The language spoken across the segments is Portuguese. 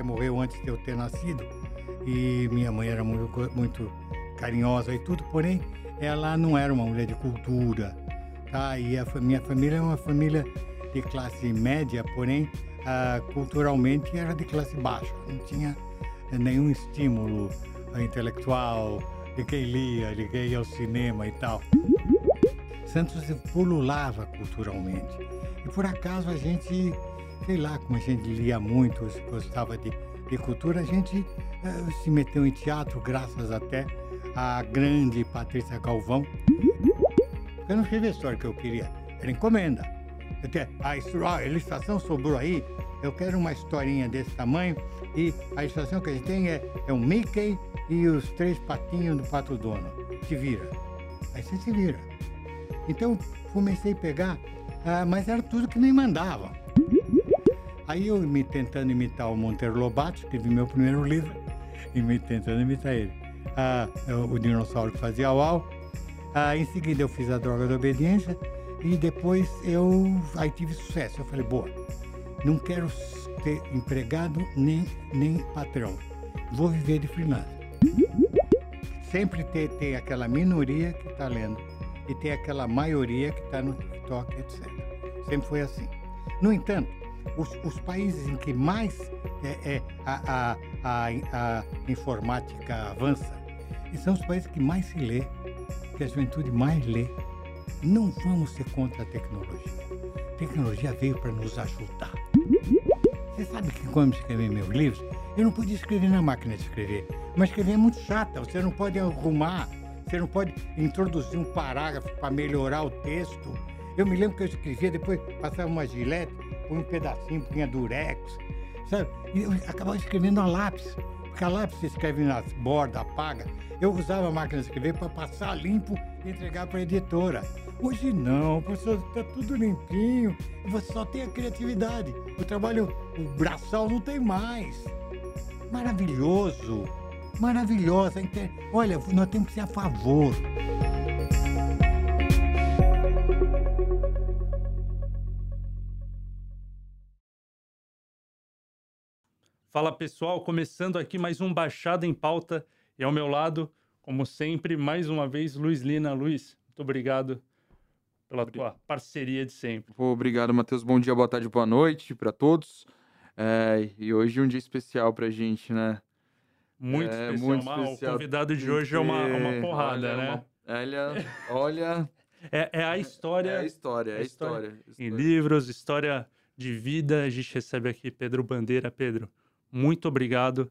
pai morreu antes de eu ter nascido e minha mãe era muito, muito carinhosa e tudo, porém ela não era uma mulher de cultura, tá? E a minha família é uma família de classe média, porém ah, culturalmente era de classe baixa, não tinha nenhum estímulo intelectual de quem lia, de quem ia ao cinema e tal. Santos pululava culturalmente. E por acaso a gente, sei lá, como a gente lia muito, gostava de, de cultura, a gente uh, se meteu em teatro, graças até à grande Patrícia Galvão. Eu não escrevi a história que eu queria, era encomenda. Eu a, a ilustração sobrou aí, eu quero uma historinha desse tamanho e a ilustração que a gente tem é, é o Mickey e os três patinhos do Pato Dono. Se vira. Aí você se vira. Então comecei a pegar, ah, mas era tudo que me mandavam. Aí eu me tentando imitar o Monteiro Lobato, escrevi meu primeiro livro, e me tentando imitar ele. Ah, o dinossauro que fazia uau. Ah, em seguida eu fiz a droga da obediência e depois eu aí tive sucesso. Eu falei, boa, não quero ter empregado nem, nem patrão. Vou viver de freelance. Sempre tem, tem aquela minoria que está lendo e tem aquela maioria que está no TikTok, etc. Sempre foi assim. No entanto, os, os países em que mais é, é, a, a, a, a, informática avança são os países que mais se lê, que a juventude mais lê. Não vamos ser contra a tecnologia. A tecnologia veio para nos ajudar. Você sabe que quando escrevi meus livros, eu não podia escrever na máquina de escrever. Mas escrever é muito chata, você não pode arrumar você não pode introduzir um parágrafo para melhorar o texto. Eu me lembro que eu escrevia, depois passava uma gilete, põe um pedacinho, punha durex, sabe? E eu acabava escrevendo a lápis, porque a lápis você escreve nas bordas, apaga. Eu usava a máquina de escrever para passar limpo e entregar para a editora. Hoje não, professor, está tudo limpinho você só tem a criatividade. O trabalho, o braçal não tem mais. Maravilhoso maravilhosa. Olha, nós temos que ser a favor. Fala pessoal, começando aqui mais um Baixada em Pauta e ao meu lado, como sempre, mais uma vez, Luiz Lina. Luiz, muito obrigado pela tua parceria de sempre. Obrigado, Matheus. Bom dia, boa tarde, boa noite para todos. É, e hoje é um dia especial para a gente, né? Muito é, especial. Muito especial. O convidado de hoje é uma, uma porrada, olha, né? Uma, olha, olha. É, é, a história. É a história, é a história, história. Em livros, história de vida. A gente recebe aqui Pedro Bandeira. Pedro, muito obrigado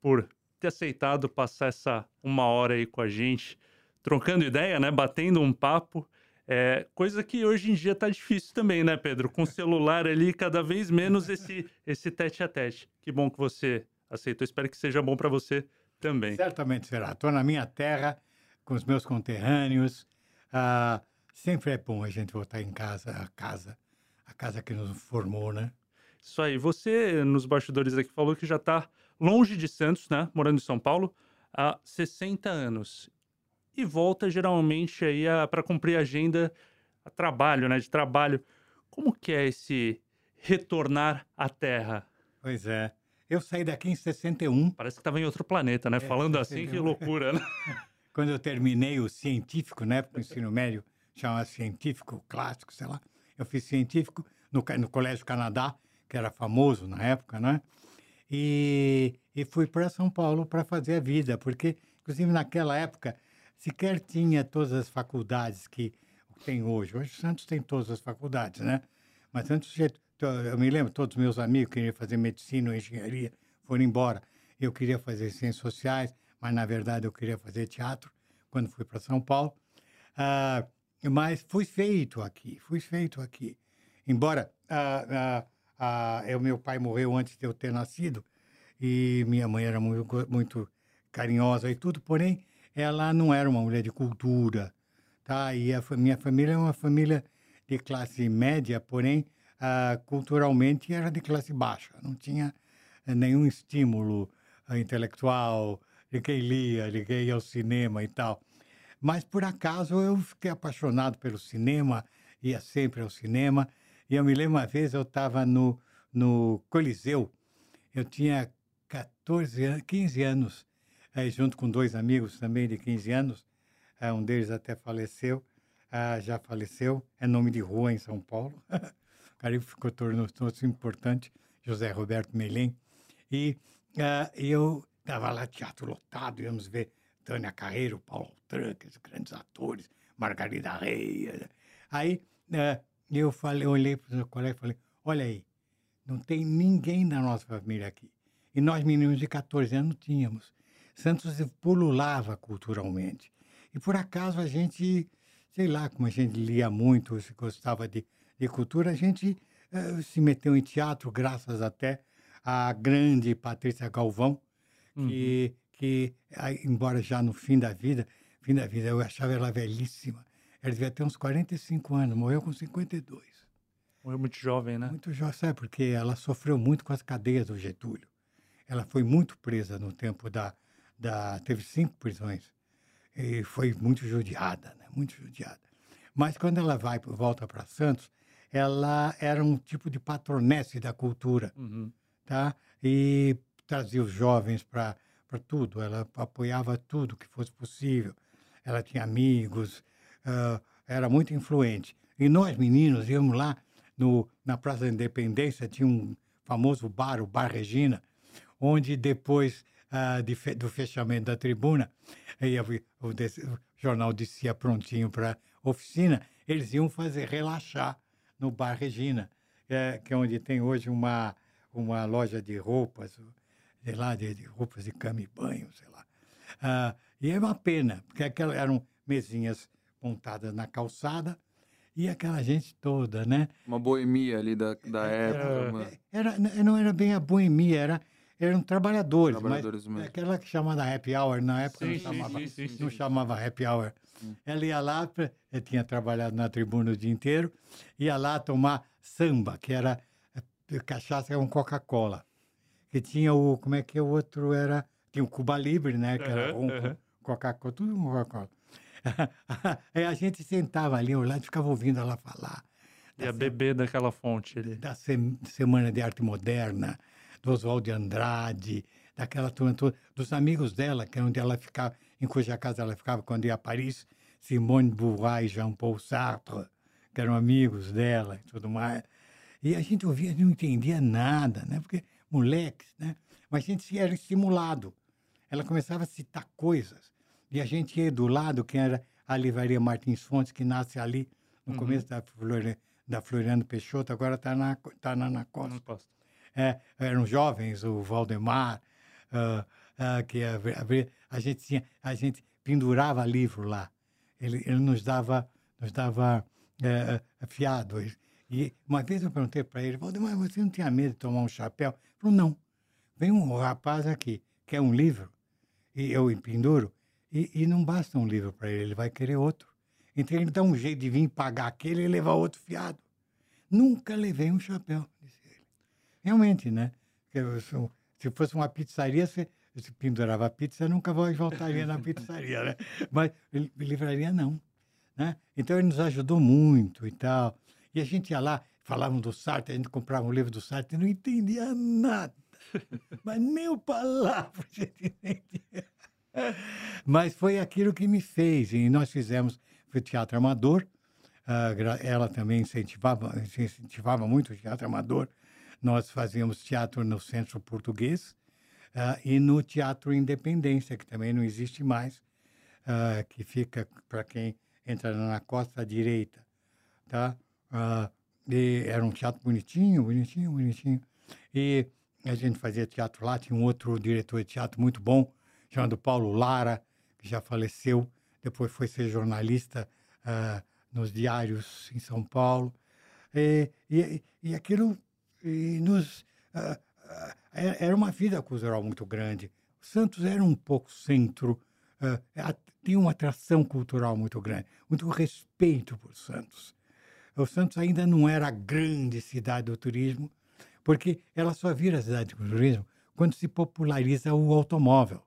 por ter aceitado passar essa uma hora aí com a gente, trocando ideia, né? Batendo um papo. É, coisa que hoje em dia tá difícil também, né, Pedro? Com o celular ali, cada vez menos esse, esse tete a tete. Que bom que você aceitou. Espero que seja bom para você também. Certamente será. Estou na minha terra, com os meus conterrâneos. Ah, sempre é bom a gente voltar em casa, a casa, a casa que nos formou, né? Isso aí. Você, nos bastidores aqui, falou que já está longe de Santos, né? Morando em São Paulo, há 60 anos. E volta geralmente aí para cumprir a agenda a trabalho, né? De trabalho. Como que é esse retornar à terra? Pois é. Eu saí daqui em 61. Parece que estava em outro planeta, né? É, Falando 61. assim, que loucura, né? Quando eu terminei o científico, né? O ensino médio chamava científico clássico, sei lá. Eu fiz científico no, no Colégio Canadá, que era famoso na época, né? E, e fui para São Paulo para fazer a vida, porque, inclusive, naquela época, sequer tinha todas as faculdades que tem hoje. Hoje Santos tem todas as faculdades, né? Mas antes eu me lembro, todos os meus amigos queriam fazer medicina ou engenharia, foram embora. Eu queria fazer ciências sociais, mas na verdade eu queria fazer teatro quando fui para São Paulo. Ah, mas fui feito aqui, fui feito aqui. Embora ah, ah, ah, eu, meu pai morreu antes de eu ter nascido e minha mãe era muito, muito carinhosa e tudo, porém ela não era uma mulher de cultura, tá? E a minha família é uma família de classe média, porém uh, culturalmente era de classe baixa, não tinha uh, nenhum estímulo uh, intelectual quem lia, quem ia ao cinema e tal. Mas por acaso eu fiquei apaixonado pelo cinema, ia sempre ao cinema. E eu me lembro uma vez eu estava no, no Coliseu, eu tinha 14 anos, 15 anos, eh, junto com dois amigos também de 15 anos. Eh, um deles até faleceu, ah, já faleceu, é nome de rua em São Paulo. o cara ficou tornou-se importante, José Roberto Melém. E ah, eu estava lá, teatro lotado, íamos ver Tânia Carreiro, Paulo Tranca, grandes atores, Margarida Reis. Aí eh, eu falei, olhei para o colega e falei, olha aí, não tem ninguém da nossa família aqui. E nós, meninos de 14 anos, tínhamos. Santos pululava culturalmente. E por acaso a gente, sei lá, como a gente lia muito, se gostava de, de cultura, a gente uh, se meteu em teatro, graças até à grande Patrícia Galvão, que, uhum. que embora já no fim da vida, fim da vida, eu achava ela velhíssima. Ela devia ter uns 45 anos, morreu com 52. Morreu muito jovem, né? Muito jovem, sabe? Porque ela sofreu muito com as cadeias do Getúlio. Ela foi muito presa no tempo da. da teve cinco prisões. E foi muito judiada, né? Muito judiada. Mas quando ela vai volta para Santos, ela era um tipo de patronesse da cultura, uhum. tá? E trazia os jovens para tudo. Ela apoiava tudo que fosse possível. Ela tinha amigos, uh, era muito influente. E nós, meninos, íamos lá no, na Praça da Independência, tinha um famoso bar, o Bar Regina, onde depois uh, de fe, do fechamento da tribuna, aí, o, o, jornal descia prontinho para oficina, eles iam fazer relaxar no Bar Regina, é, que é onde tem hoje uma, uma loja de roupas, sei lá, de, de roupas de cama e banho, sei lá. Uh, e é uma pena, porque aquelas eram mesinhas montadas na calçada, e aquela gente toda, né? Uma boemia ali da, da é, época. Era, uma... era, não era bem a boemia, era, eram trabalhadores. Trabalhadores mas mesmo. Aquela que chamava happy hour, na época sim, não, chamava, sim, sim, não chamava happy hour. Ela ia lá, eu tinha trabalhado na tribuna o dia inteiro, ia lá tomar samba, que era eh, cachaça com Coca-Cola. Que tinha o, como é que é o outro era? Tinha o Cuba Libre, né? Que era um Coca-Cola, tudo com Coca-Cola. Aí a gente sentava ali ao lado e ficava ouvindo ela falar. Ia beber daquela fonte ali. Da Semana de Arte Moderna, do Oswald de Andrade, daquela turma toda, dos amigos dela, que é onde ela ficava, em cuja casa ela ficava quando ia a Paris, Simone Beauvoir e Jean-Paul Sartre, que eram amigos dela e tudo mais. E a gente ouvia, não entendia nada, né? Porque moleques, né? Mas a gente era estimulado. Ela começava a citar coisas e a gente ia do lado, que era a livraria Martins Fontes, que nasce ali no uhum. começo da, Flore, da Floriano Peixoto, agora está na, tá na, na Costa. É, eram jovens, o Valdemar, uh, uh, que a, a, a, gente tinha, a gente pendurava livro lá. Ele, ele nos dava, nos dava uh, fiado. E uma vez eu perguntei para ele, Valdemar, você não tinha medo de tomar um chapéu? Ele falou, não. Vem um rapaz aqui, quer um livro, e eu penduro, e, e não basta um livro para ele, ele vai querer outro. Então ele dá um jeito de vir pagar aquele e levar outro fiado. Nunca levei um chapéu, disse ele. Realmente, né? Se fosse uma pizzaria, você, você pendurava a pizza, nunca voltaria na pizzaria, né? Mas livraria não. Né? Então ele nos ajudou muito e tal. E a gente ia lá, falavam do Sartre, a gente comprava um livro do Sartre não entendia nada. Mas nem o palavra a gente entendia. Mas foi aquilo que me fez. E nós fizemos foi teatro amador. Uh, ela também incentivava, incentivava muito o teatro amador. Nós fazíamos teatro no Centro Português uh, e no Teatro Independência, que também não existe mais, uh, que fica para quem entra na costa direita. Tá? era um teatro bonitinho, bonitinho, bonitinho. E a gente fazia teatro lá, tinha um outro diretor de teatro muito bom, chamado Paulo Lara, que já faleceu, depois foi ser jornalista uh, nos diários em São Paulo. E, e, e aquilo e nos, uh, uh, era uma vida cultural muito grande. Santos era um pouco centro, tinha uma atração cultural muito grande, muito respeito por Santos. O Santos ainda não era a grande cidade do turismo, porque ela só vira cidade do turismo quando se populariza o automóvel.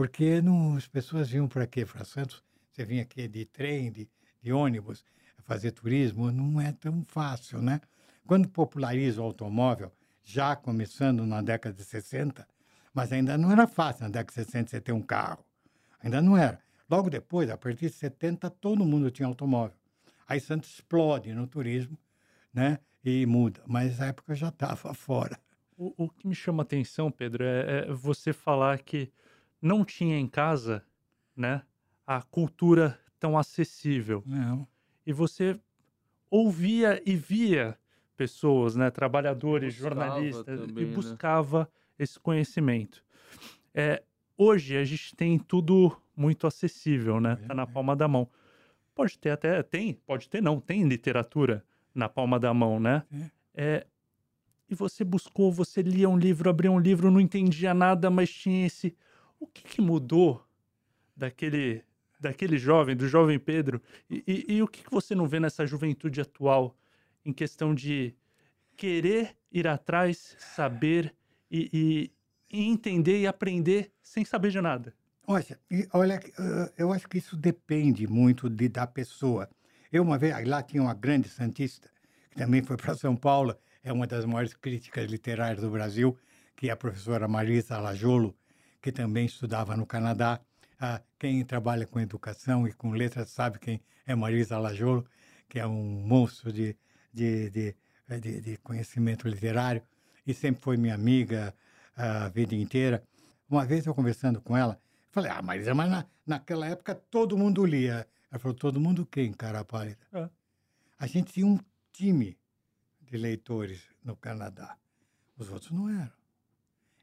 Porque não, as pessoas vinham para quê? Para Santos, você vinha aqui de trem, de, de ônibus, fazer turismo, não é tão fácil, né? Quando populariza o automóvel, já começando na década de 60, Mas ainda não era fácil na década de 60 você ter um carro. Ainda não era. Logo depois, a partir de 70, todo mundo tinha automóvel. Aí Santos explode no turismo, né? E muda. Mas essa época já estava fora. O, o, que me chama a atenção, Pedro, é, é, você falar que não tinha em casa, né, a cultura tão acessível. Não. E você ouvia e via pessoas, né, trabalhadores, Buscava jornalistas, também, e né? buscava esse conhecimento. É, hoje a gente tem tudo muito acessível, né? Tá na É. palma da mão. Pode ter até, tem, pode ter não, tem literatura na palma da mão, né? É, e você buscou, você lia um livro, abria um livro, não entendia nada, mas tinha esse. O que, que mudou daquele, daquele jovem, do jovem Pedro? E, e- e o que, que você não vê nessa juventude atual em questão de querer ir atrás, saber e, e- entender e aprender sem saber de nada? Olha, olha, eh, eu acho que isso depende muito de, da pessoa. Eu uma vez, lá tinha uma grande santista, que também foi para São Paulo, é uma das maiores críticas literárias do Brasil, que é a professora Marisa Lajolo, que também estudava no Canadá. Ah, quem trabalha com educação e com letras sabe quem é Marisa Lajolo, que é um monstro de, de, de, de, de conhecimento literário e sempre foi minha amiga a vida inteira. Uma vez eu conversando com ela, falei, ah, Marisa, mas na, naquela época todo mundo lia. Ela falou, todo mundo quem, cara pálida? É. A gente tinha um time de leitores no Canadá. Os outros não eram.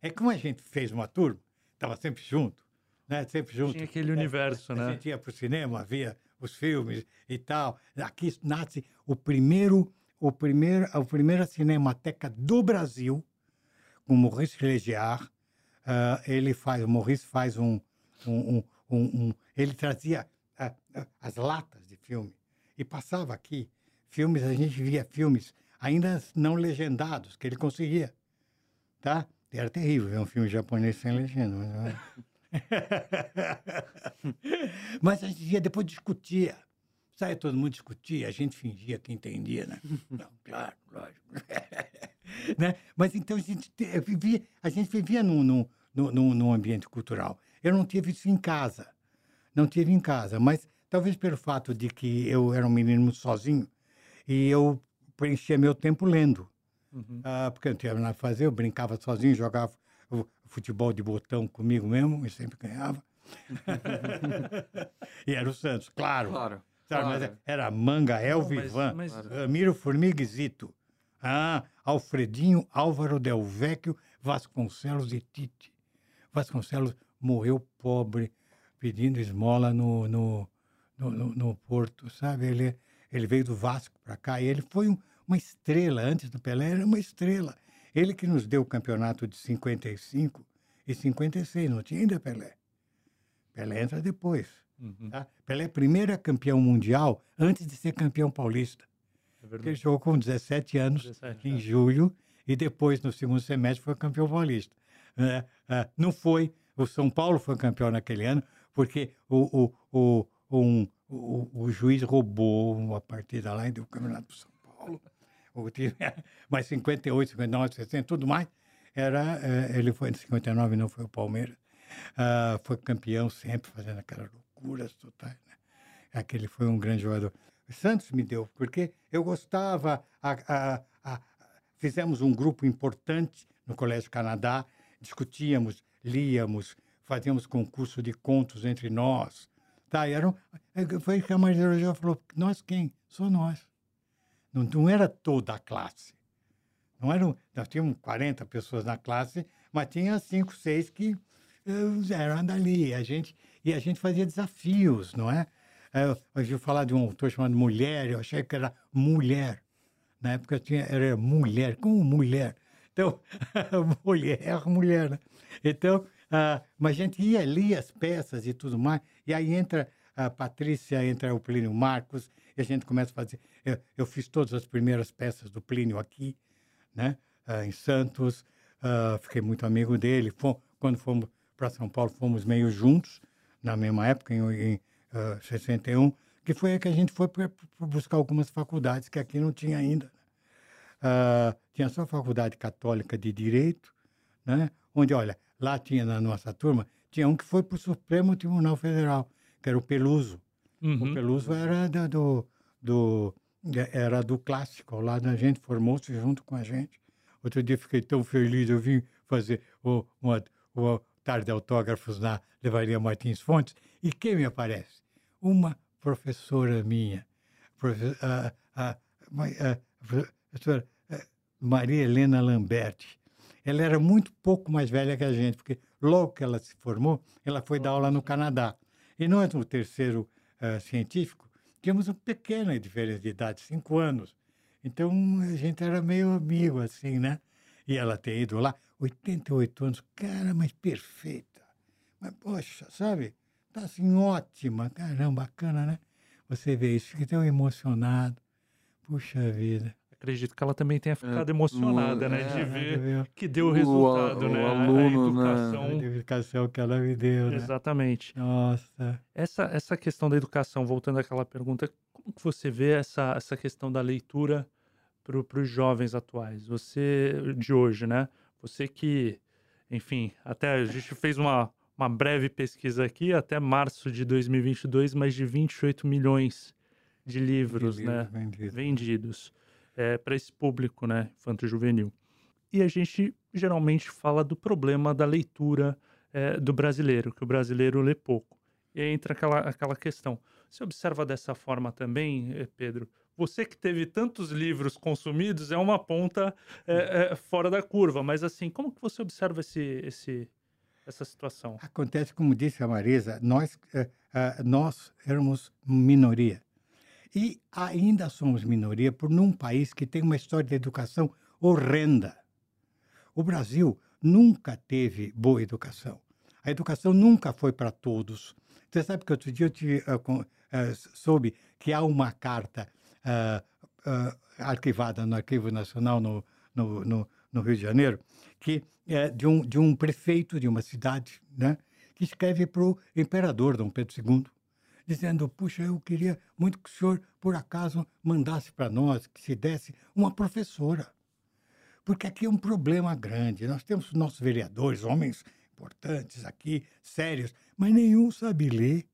É como a gente fez uma turma, estava sempre junto, né? Sempre junto. Tinha aquele universo, A né? gente ia para o cinema, via os filmes e tal. Aqui nasce o primeiro, o primeiro, a primeira cinemateca do Brasil, com Maurice Legiar. Ah, ele faz, o Maurice faz um, um, um, um- ele trazia ah, as latas de filme e passava aqui filmes, a gente via filmes ainda não legendados, que ele conseguia, tá? Era terrível ver um filme japonês sem legenda. Mas, é. mas a gente ia, depois discutia. Sabe, todo mundo discutia, a gente fingia que entendia, né? Não, claro, lógico. né? Mas então a gente vivia, a gente vivia num, num, num- num, num ambiente cultural. Eu não tive isso em casa. Não tive em casa, mas talvez pelo fato de que eu era um menino muito sozinho e eu preenchia meu tempo lendo. Uhum. Ah, porque eu não tinha nada a fazer, eu brincava sozinho, jogava fu- futebol de botão comigo mesmo e sempre ganhava. e era o Santos, claro. Claro. Claro. era Manga, Elvivan, mas- Ramiro Formiga e Zito. Ah, Alfredinho, Álvaro Del Vecchio, Vasconcelos e Tite. Vasconcelos morreu pobre, pedindo esmola no, no, no, no- no Porto, sabe? Ele, ele veio do Vasco para cá e ele foi um- uma estrela. Antes do Pelé, era uma estrela. Ele que nos deu o campeonato de 55 e 56, não tinha ainda Pelé. Pelé entra depois. Uhum. Tá? Pelé é primeiro campeão mundial antes de ser campeão paulista. É Porque ele jogou com 17 anos 17, em é. julho e depois, no segundo semestre, foi campeão paulista. É, é, não foi, o São Paulo foi campeão naquele ano, porque o, o, o, um- o, o juiz roubou uma partida lá e deu o campeonato para São Paulo. O time, mas 58, 59, 60, tudo mais, era, é, ele foi em 59, não foi o Palmeiras. Ah, foi campeão sempre, fazendo aquelas loucuras totais. Né? Aquele foi um grande jogador. Santos me deu, porque eu gostava. a- a- a- fizemos um grupo importante no Colégio Canadá, discutíamos, líamos, fazíamos concurso de contos entre nós. Tá, e era um, é, foi que a Maria falou: nós quem? Só nós. Não, não era toda a classe. Não eram, nós tínhamos 40 pessoas na classe, mas tinha cinco, seis que eh, eram dali. A gente, e a gente fazia desafios, não é? Eh, Eu ouvi falar de um autor chamado Mulher, eu achei que era mulher. Na época tinha, era mulher, como mulher? Então, mulher, mulher, né? Então, ah, mas a gente ia, lia as peças e tudo mais, e aí entra a Patrícia, entra o Plínio Marcos, e a gente começa a fazer. Eu, eu fiz todas as primeiras peças do Plínio aqui, né? Ah, em Santos, ah, fiquei muito amigo dele. Fom- quando fomos para São Paulo, fomos meio juntos, na mesma época, em, em ah, 61, que foi que a gente foi para buscar algumas faculdades que aqui não tinha ainda. Ah, tinha só a Faculdade Católica de Direito, né? onde, olha, lá tinha na nossa turma, tinha um que foi para o Supremo Tribunal Federal, que era o Peluso. Uhum. O Peluso era do, do, do- era do clássico, lá da gente, formou-se junto com a gente. Outro dia fiquei tão feliz, eu vim fazer o, uma, uma tarde de autógrafos na Levaria Martins Fontes, e quem me aparece? Uma professora minha, profe- a, a, ma- a professora eh, Maria Helena Lamberti. Ela era muito pouco mais velha que a gente, porque logo que ela se formou, ela foi dar aula no Canadá. E nós, no terceiro eh, científico, tínhamos uma pequena diferença de idade, cinco anos. Então, a gente era meio amigo, assim, né? E ela tem ido lá, 88 anos, cara, mas perfeita. Mas, poxa, sabe? Tá assim, ótima. Caramba, bacana, né? Você vê isso, fica tão emocionado. Puxa vida. Acredito que ela também tenha ficado emocionada, né? é, De Você ver vê que deu o resultado, né? o A- aluno, a né? a educação. educação que ela me deu, né? Exatamente. Nossa. Essa, essa questão da educação, voltando àquela pergunta, como que você vê essa, essa questão da leitura para os jovens atuais? Você, de hoje, né? Você que, enfim, até a gente fez uma, uma breve pesquisa aqui, até março de 2022, mais de 28 milhões de livros, de né? livros vendidos. Vendidos para esse público, né, infanto-juvenil. E a gente geralmente fala do problema da leitura eh, do brasileiro, que o brasileiro lê pouco. E aí entra aquela, aquela questão. Você observa dessa forma também, eh, Pedro? Você que teve tantos livros consumidos é uma ponta eh, eh, fora da curva, mas assim, como que você observa esse, esse, essa situação? Acontece, como disse a Marisa, nós, eh, ah, nós éramos minoria. E ainda somos minoria por num país que tem uma história de educação horrenda. O Brasil nunca teve boa educação. A educação nunca foi para todos. Você sabe que outro dia eu te, ah, com- ah, soube que há uma carta ah, arquivada no Arquivo Nacional no, no, no, no Rio de Janeiro, que é de um, de um prefeito de uma cidade, né, que escreve para o imperador Dom Pedro II, dizendo: Puxa, eu queria muito que o senhor, por acaso, mandasse para nós, que se desse uma professora. Porque aqui é um problema grande. Nós temos nossos vereadores, homens importantes aqui, sérios, mas nenhum sabe ler.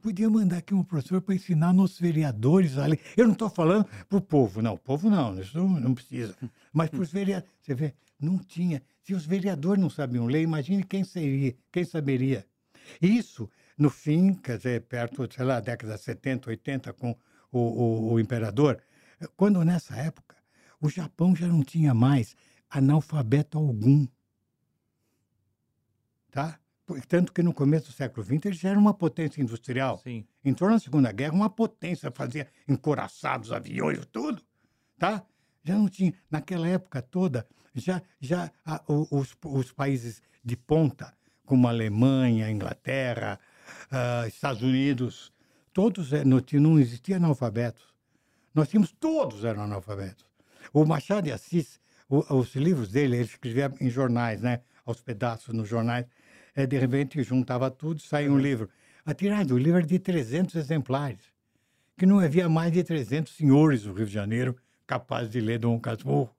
Podia mandar aqui um professor para ensinar nossos vereadores a ler. Eu não estou falando para o povo, não. O povo não, isso não, não precisa. Mas para os vereadores. Você vê, não tinha. Se os vereadores não sabiam ler, imagine quem seria, quem saberia. Isso, no fim, quer dizer, perto, sei lá, década de 70, 80, com o, o, o imperador, quando nessa época o Japão já não tinha mais analfabeto algum. Tá? Tanto que no começo do século XX eles já eram uma potência industrial. Sim. Entrou na Segunda Guerra, uma potência, fazia encoraçados, aviões, tudo. Tá? Já não tinha. Naquela época toda, já, já a, os, os países de ponta, como a Alemanha, Inglaterra, ah, Estados Unidos, todos eh, não, não existia analfabetos. Nós tínhamos, todos eram analfabetos. O Machado de Assis, o- os livros dele, ele escrevia em jornais, né? aos pedaços nos jornais. Eh, de repente, juntava tudo e saía um livro. A tiragem do livro era de 300 exemplares, que não havia mais de 300 senhores do Rio de Janeiro capazes de ler Dom Casmurro.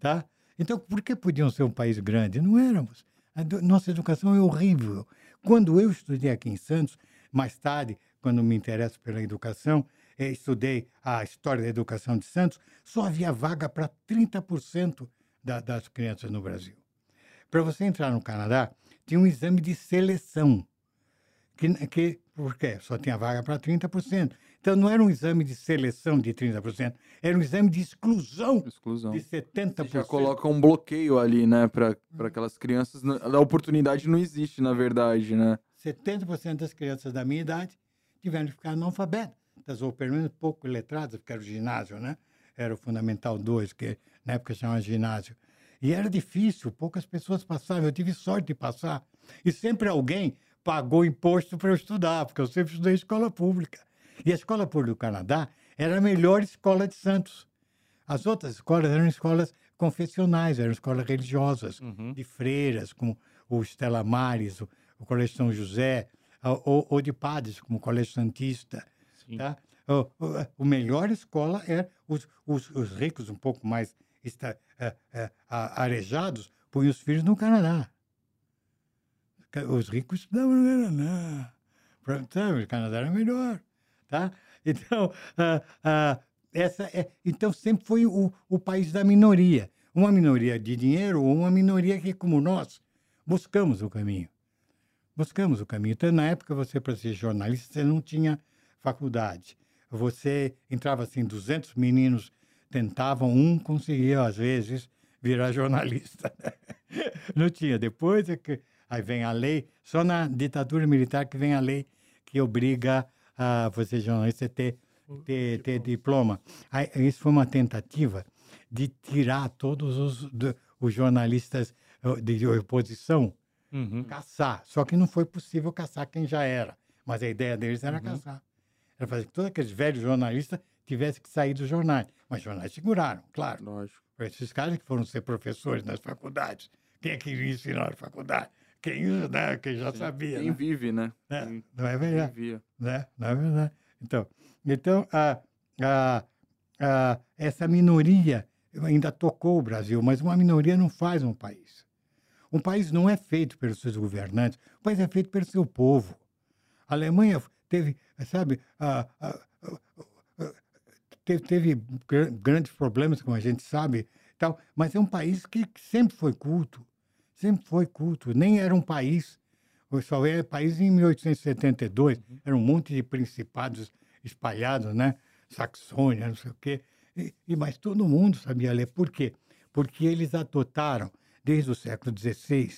Tá? Então, por que podiam ser um país grande? Não éramos. A nossa educação é horrível. Quando eu estudei aqui em Santos, mais tarde, quando me interesso pela educação, eh, estudei a história da educação de Santos, só havia vaga para 30% da, das crianças no Brasil. Para você entrar no Canadá, tinha um exame de seleção. Que, que, por quê? Só tinha vaga para 30%. Então, não era um exame de seleção de 30%, era um exame de exclusão Exclusão. de 70%. Você já coloca um bloqueio ali, né? Para aquelas crianças. N- A oportunidade não existe, na verdade, né? 70% das crianças da minha idade tiveram que ficar analfabetas, ou pelo menos pouco letradas, porque era o ginásio, né? Era o Fundamental 2, que na época chamava ginásio. E era difícil, poucas pessoas passavam. Eu tive sorte de passar. E sempre alguém pagou imposto para eu estudar, porque eu sempre estudei em escola pública. E a escola pública do Canadá era a melhor escola de Santos. As outras escolas eram escolas confessionais, eram escolas religiosas Uhum. de freiras, como o Estela Maris, o, o Colégio São José, ou, ou de padres, como o Colégio Santista. Sim. Tá? O, o, o melhor escola é os, os, os ricos, um pouco mais esta, é, é, arejados, põem os filhos no Canadá. ca- os ricos estudavam no Canadá. Sabe, o Canadá era melhor, tá? Então, ah, ah, essa é, então sempre foi o, o país da minoria. Uma minoria de dinheiro ou uma minoria que, como nós, buscamos o caminho. Buscamos o caminho. Então, na época, você, para ser jornalista, você não tinha faculdade. Você entrava assim, 200 meninos tentavam, um conseguia, às vezes, virar jornalista. Não tinha. Depois é que aí vem a lei, só na ditadura militar que vem a lei que obriga a você, jornalista, a ter, ter, ter diploma. Aí, isso foi uma tentativa de tirar todos os, do- os jornalistas eh, de oposição Uhum. caçar. Só que não foi possível caçar quem já era. Mas a ideia deles era caçar. Era fazer que todos aqueles velhos jornalistas tivessem que sair dos jornais. Mas os jornais seguraram, claro. Lógico. Esses caras que foram ser professores nas faculdades. Quem é que ensinar na faculdade? Quem, né? quem já sabia. Quem né? vive, né? É, Quem, não é quem verdade via. Né? Não é verdade. Então, então a, a, a, essa minoria ainda tocou o Brasil, mas uma minoria não faz um país. Um país não é feito pelos seus governantes, o país é feito pelo seu povo. A Alemanha teve, sabe, a- a- teve, teve gra- grandes problemas, como a gente sabe, tal, mas é um país que sempre foi culto, sempre foi culto, nem era um país o só é país em 1872, era um monte de principados espalhados, né? Saxônia, não sei o quê. E, e- mas todo mundo sabia ler. Por quê? Porque eles adotaram, desde o século XVI,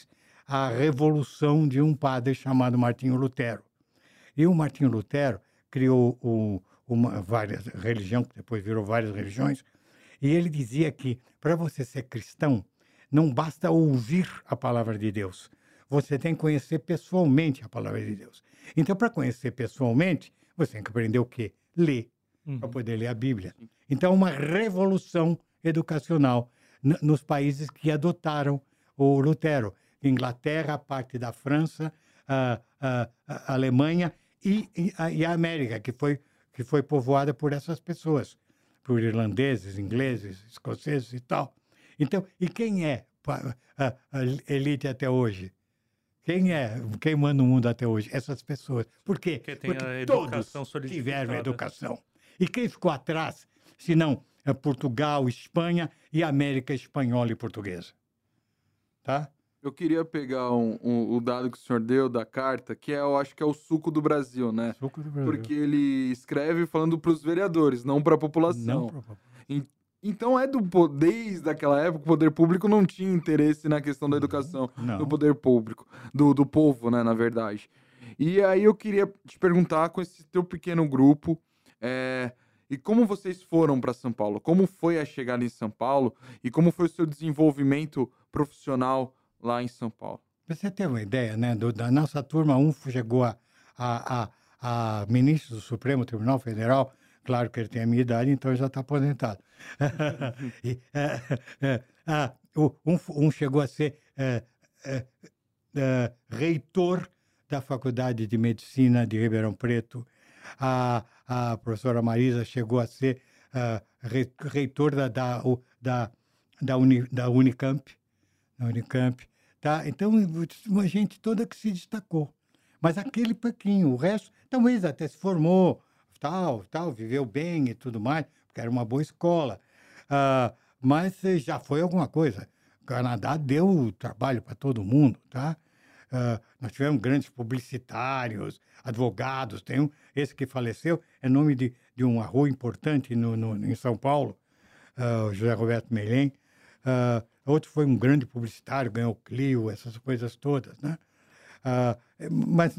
a revolução de um padre chamado Martinho Lutero. E o Martinho Lutero criou o, uma várias religião, que depois virou várias religiões, e ele dizia que para você ser cristão, não basta ouvir a palavra de Deus, você tem que conhecer pessoalmente a palavra de Deus. Então, para conhecer pessoalmente, você tem que aprender o quê? Ler, para poder ler a Bíblia. Então, uma revolução educacional nos países que adotaram o Lutero. Inglaterra, parte da França, a, a- a Alemanha e, e a, e a América, que foi, que foi povoada por essas pessoas, por irlandeses, ingleses, escoceses e tal. Então, e quem é a elite até hoje? Quem é? Quem manda o mundo até hoje? Essas pessoas. Por quê? Porque tem a todos tiveram educação. E quem ficou atrás, se não é Portugal, Espanha e América espanhola e portuguesa? Tá? Eu queria pegar um- um- o dado que o senhor deu da carta, que é, eu acho que é o suco do Brasil, né? Suco do Brasil. Porque ele escreve falando para os vereadores, não para a população. Não, pro- Então é do po- desde aquela época o poder público não tinha interesse na questão da educação não. do poder público, do, do povo, né, na verdade. E aí eu queria te perguntar com esse teu pequeno grupo, é, e como vocês foram para São Paulo? Como foi a chegada em São Paulo e como foi o seu desenvolvimento profissional lá em São Paulo? Pra você ter uma ideia, né? do- da nossa turma, um chegou a, a, a, a ministro do Supremo Tribunal Federal. Claro que ele tem a minha idade, então já está aposentado. E, é, é, ah, o- um, um chegou a ser é, é, é, reitor da Faculdade de Medicina de Ribeirão Preto. A, a professora Marisa chegou a ser ah, re- reitor da, da, da, da, Uni- da Unicamp. Unicamp. Tá? Então, uma gente toda que se destacou. Mas aquele pouquinho, o resto, talvez até se formou, tal, tal, viveu bem e tudo mais, porque era uma boa escola. Ah, mas eh, já foi alguma coisa. O Canadá deu trabalho para todo mundo, tá? Ah, nós tivemos grandes publicitários, advogados. Tem um, esse que faleceu é nome de, de uma rua importante no, no- em São Paulo, o José Roberto Melém. Ah, outro foi um grande publicitário, ganhou Clio, essas coisas todas, né? Mas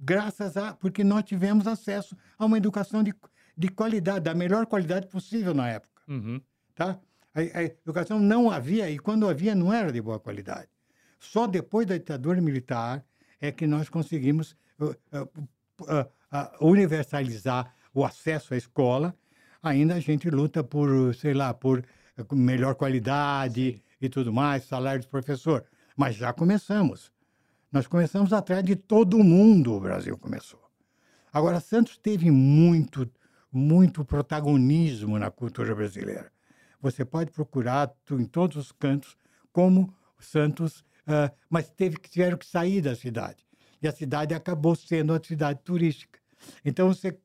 graças a... Porque nós tivemos acesso a uma educação de, de qualidade, da melhor qualidade possível na época Uhum. tá? A, a educação não havia, e quando havia, não era de boa qualidade. Só depois da ditadura militar é que nós conseguimos uh, uh, uh, uh, universalizar o acesso à escola. Ainda a gente luta por, sei lá, por uh, melhor qualidade e tudo mais, salário de professor. Mas já começamos. Nós começamos atrás de todo mundo, o Brasil começou. Agora, Santos teve muito, muito protagonismo na cultura brasileira. Você pode procurar em todos os cantos como Santos ah, mas teve, tiveram que sair da cidade. E a cidade acabou sendo uma cidade turística. Então você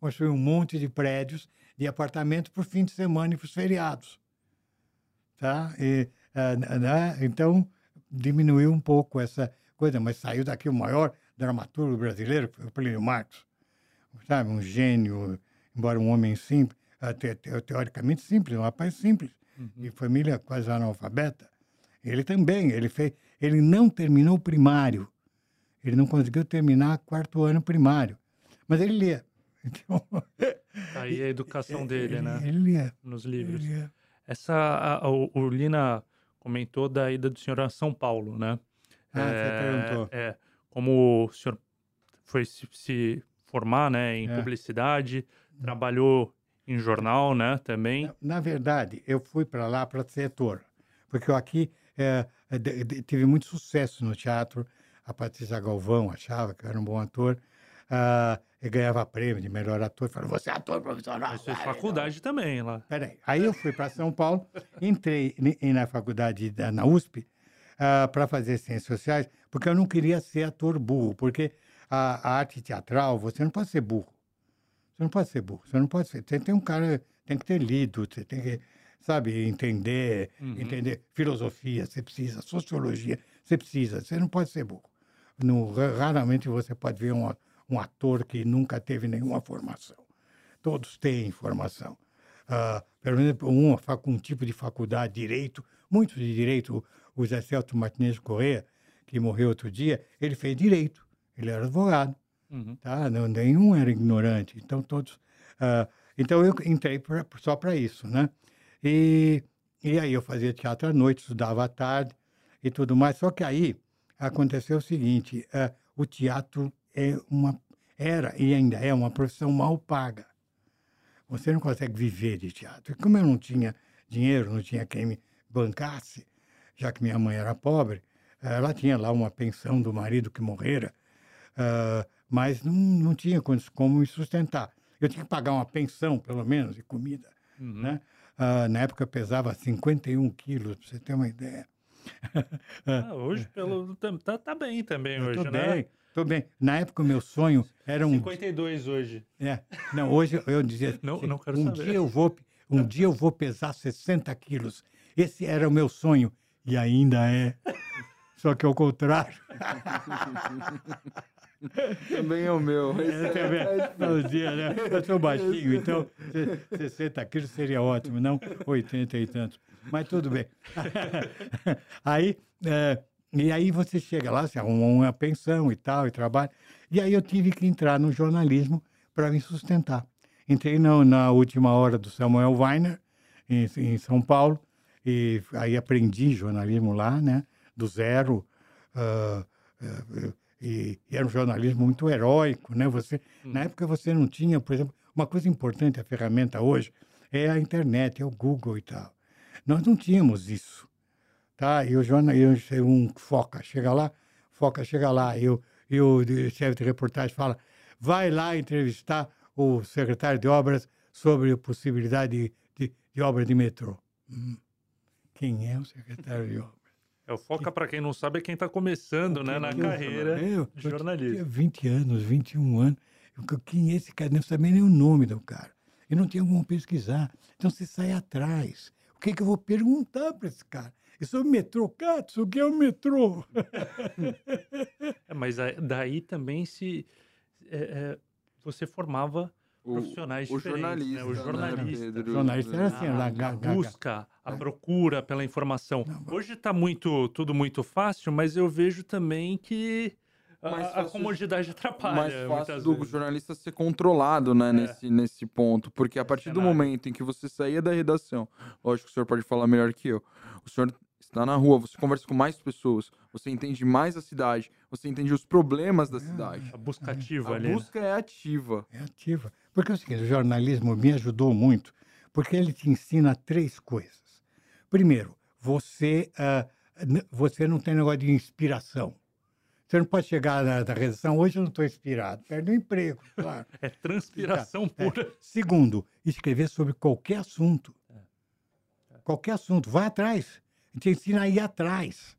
construiu um monte de prédios, de apartamentos para o fim de semana e para os feriados. Tá? E, n- né? Então diminuiu um pouco essa coisa, mas saiu daqui o maior dramaturgo brasileiro, foi o Plínio Marcos. Sabe? Um gênio, embora um homem simples, ah, te- te- teoricamente simples, um rapaz simples, de família quase analfabeta. Ele também, ele fez, ele não terminou o primário. Ele não conseguiu terminar quarto ano primário. Mas ele lia. Então, Tá aí a educação dele, ele, né? Ele lia. Nos Ele livros. lia. Essa, a- a- o, o Lina comentou da ida do senhor a São Paulo, né? Ah, você perguntou. É, como o senhor foi se, se formar, né, em É. publicidade, trabalhou em jornal, né, também. Na, na verdade, eu fui para lá para ser ator, porque eu aqui eh, de- de- tive muito sucesso no teatro. A Patrícia Galvão achava que eu era um bom ator. Ah, ganhava prêmio de melhor ator. Falei, você é ator profissional. Mas fez Ah, faculdade também lá. Peraí. Aí eu fui para São Paulo, entrei na faculdade da, na USP para fazer ciências sociais, porque eu não queria ser ator burro, porque a, a arte teatral, você não pode ser burro. Você não pode ser burro, você não pode ser. Você tem um cara, tem que ter lido, você tem que, sabe, entender, Uhum. entender filosofia, você precisa, sociologia, você precisa, você não pode ser burro. No, raramente você pode ver um, um ator que nunca teve nenhuma formação. Todos têm formação. Ah, pelo menos fa- um tipo de faculdade, direito, muito de direito. O Zé Celso Martinez Corrêa, que morreu outro dia, ele fez direito, ele era advogado Uhum. tá? Não, nenhum era ignorante. Então todos. ah, então eu entrei pra- só para isso, né? E, e aí eu fazia teatro à noite, estudava à tarde e tudo mais. Só que aí aconteceu o seguinte: ah, o teatro é uma era e ainda é uma profissão mal paga. Você não consegue viver de teatro. E como eu não tinha dinheiro, não tinha quem me bancasse, já que minha mãe era pobre, ela tinha lá uma pensão do marido que morrera, ah, mas não, não tinha como me sustentar. Eu tinha que pagar uma pensão, pelo menos, e comida. Uhum. Né? Ah, na época eu pesava 51 quilos, para você ter uma ideia. Ah, hoje, pelo, tá, tá bem também hoje, Estou né? bem, estou bem. Na época o meu sonho era um 52 hoje. É, não, hoje eu dizia, Não- assim, não quero um saber. dia eu vou, um dia eu vou pesar 60 quilos. Esse era o meu sonho e ainda é. Só que ao contrário. Também é o meu. Eu também, no dia, né? Eu sou baixinho, então se- 60 quilos seria ótimo, não 80 e tantos. Mas tudo bem. Aí, é, e aí você chega lá, você arruma uma pensão e tal, e trabalha. E aí eu tive que entrar no jornalismo para me sustentar. Entrei na, na última hora do Samuel Weiner, em, em São Paulo, e aí aprendi jornalismo lá, né? Do zero. ah, ah, e, e era um jornalismo muito heróico, né? Você, Na época você não tinha, por exemplo, uma coisa importante, a ferramenta hoje, é a internet, é o Google e tal. Nós não tínhamos isso, tá? E o jornalista, um foca, chega lá, foca chega lá, e o, e o chefe de reportagem fala, vai lá entrevistar o secretário de obras sobre a possibilidade de, de, de obra de metrô. Hum, Quem é o secretário de obras? É o Foca, para quem não sabe, é quem tá começando, né, na Eu- carreira eu, de eu jornalismo. tinha 20 anos, 21 anos. Eu, quem é esse cara? Não sabia nem o nome do cara. Eu não tinha como pesquisar. Então você sai atrás. O que, que eu vou perguntar para esse cara? Eu sou metrô, Katsu, o que é o metrô? É, mas aí- daí também se é, é, você formava O- profissionais o diferentes, jornalista, né? O né, jornalista. Pedro? jornalista era assim, a, a ga- busca, a procura pela informação. Não, Hoje está muito, tudo muito fácil, mas eu vejo também que a- Mais a, fácil- comodidade atrapalha. mais fácil do vezes. jornalista ser controlado, né, nesse, nesse ponto. Porque a partir do Cenário. momento em que você saía da redação, lógico que o senhor pode falar melhor que eu, o senhor está na rua, você conversa com mais pessoas, você entende mais a cidade, você entende os problemas da cidade. A busca ativa A ali. né? busca é ativa. É ativa. Porque é o seguinte, o jornalismo me ajudou muito, porque ele te ensina três coisas. Primeiro, você, n- você não tem negócio de inspiração. Você não pode chegar na, na redação, hoje eu não estou inspirado, perde o emprego, claro. É transpiração É. pura. Segundo, escrever sobre qualquer assunto. Qualquer assunto, vai atrás. Te ensina a ir atrás.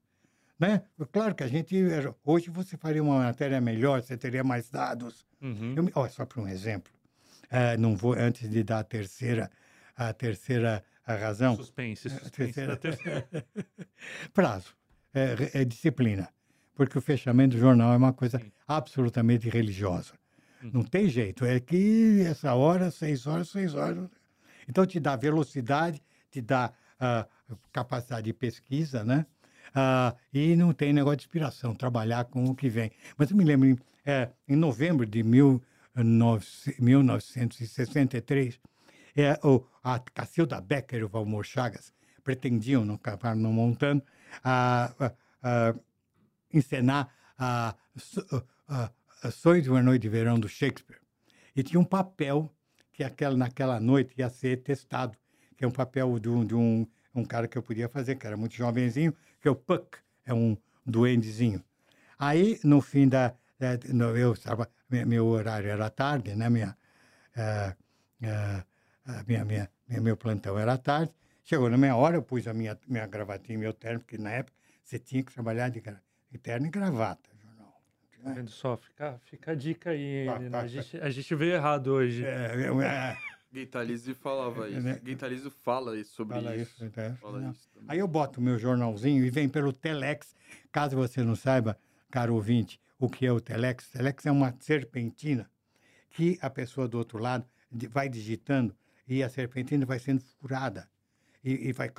Né? Claro que a gente. Hoje você faria uma matéria melhor, você teria mais dados. Uhum. Eu ó, só para um exemplo. eh, não vou, antes de dar a terceira, a terceira a razão. Suspense, a suspense. terceira- terceira. prazo, é, é disciplina. Porque o fechamento do jornal é uma coisa Sim. absolutamente religiosa. Uhum. Não tem jeito. É que essa hora, seis horas, seis horas. Então te dá velocidade, te dá capacidade de pesquisa, né? Ah, e não tem negócio de inspiração, trabalhar com o que vem. Mas eu me lembro, em, é, em novembro de 19 1963, é, o, a Cacilda Becker e o Valmor Chagas pretendiam, não acabaram montando, a, a, a encenar a, a, de uma Noite de Verão do Shakespeare. E tinha um papel que aquela, naquela noite ia ser testado, que é um papel de um, de um, um cara que eu podia fazer, que era muito jovenzinho, que é o Puck, é um duendezinho. Aí, no fim da... eh, no- eu estava, me- meu horário era tarde, né? Minha, eh, eh, a minha, minha, minha- meu plantão era tarde. Chegou na minha hora, eu pus a minha, minha gravatinha meu terno, porque na época você tinha que trabalhar de, de terno e gravata. jornal. Tá vendo só? Fica, fica a dica aí. Tá, né? tá, a, tá. gente, a gente veio errado hoje. É, é, Guitalize falava isso. Né? Guitalize fala isso sobre fala isso. isso. né? Fala Não. isso. Aí eu boto o meu jornalzinho e vem pelo Telex. Caso você não saiba, caro ouvinte, o que é o Telex. Telex é uma serpentina que a pessoa do outro lado vai digitando e a serpentina vai sendo furada e, e vai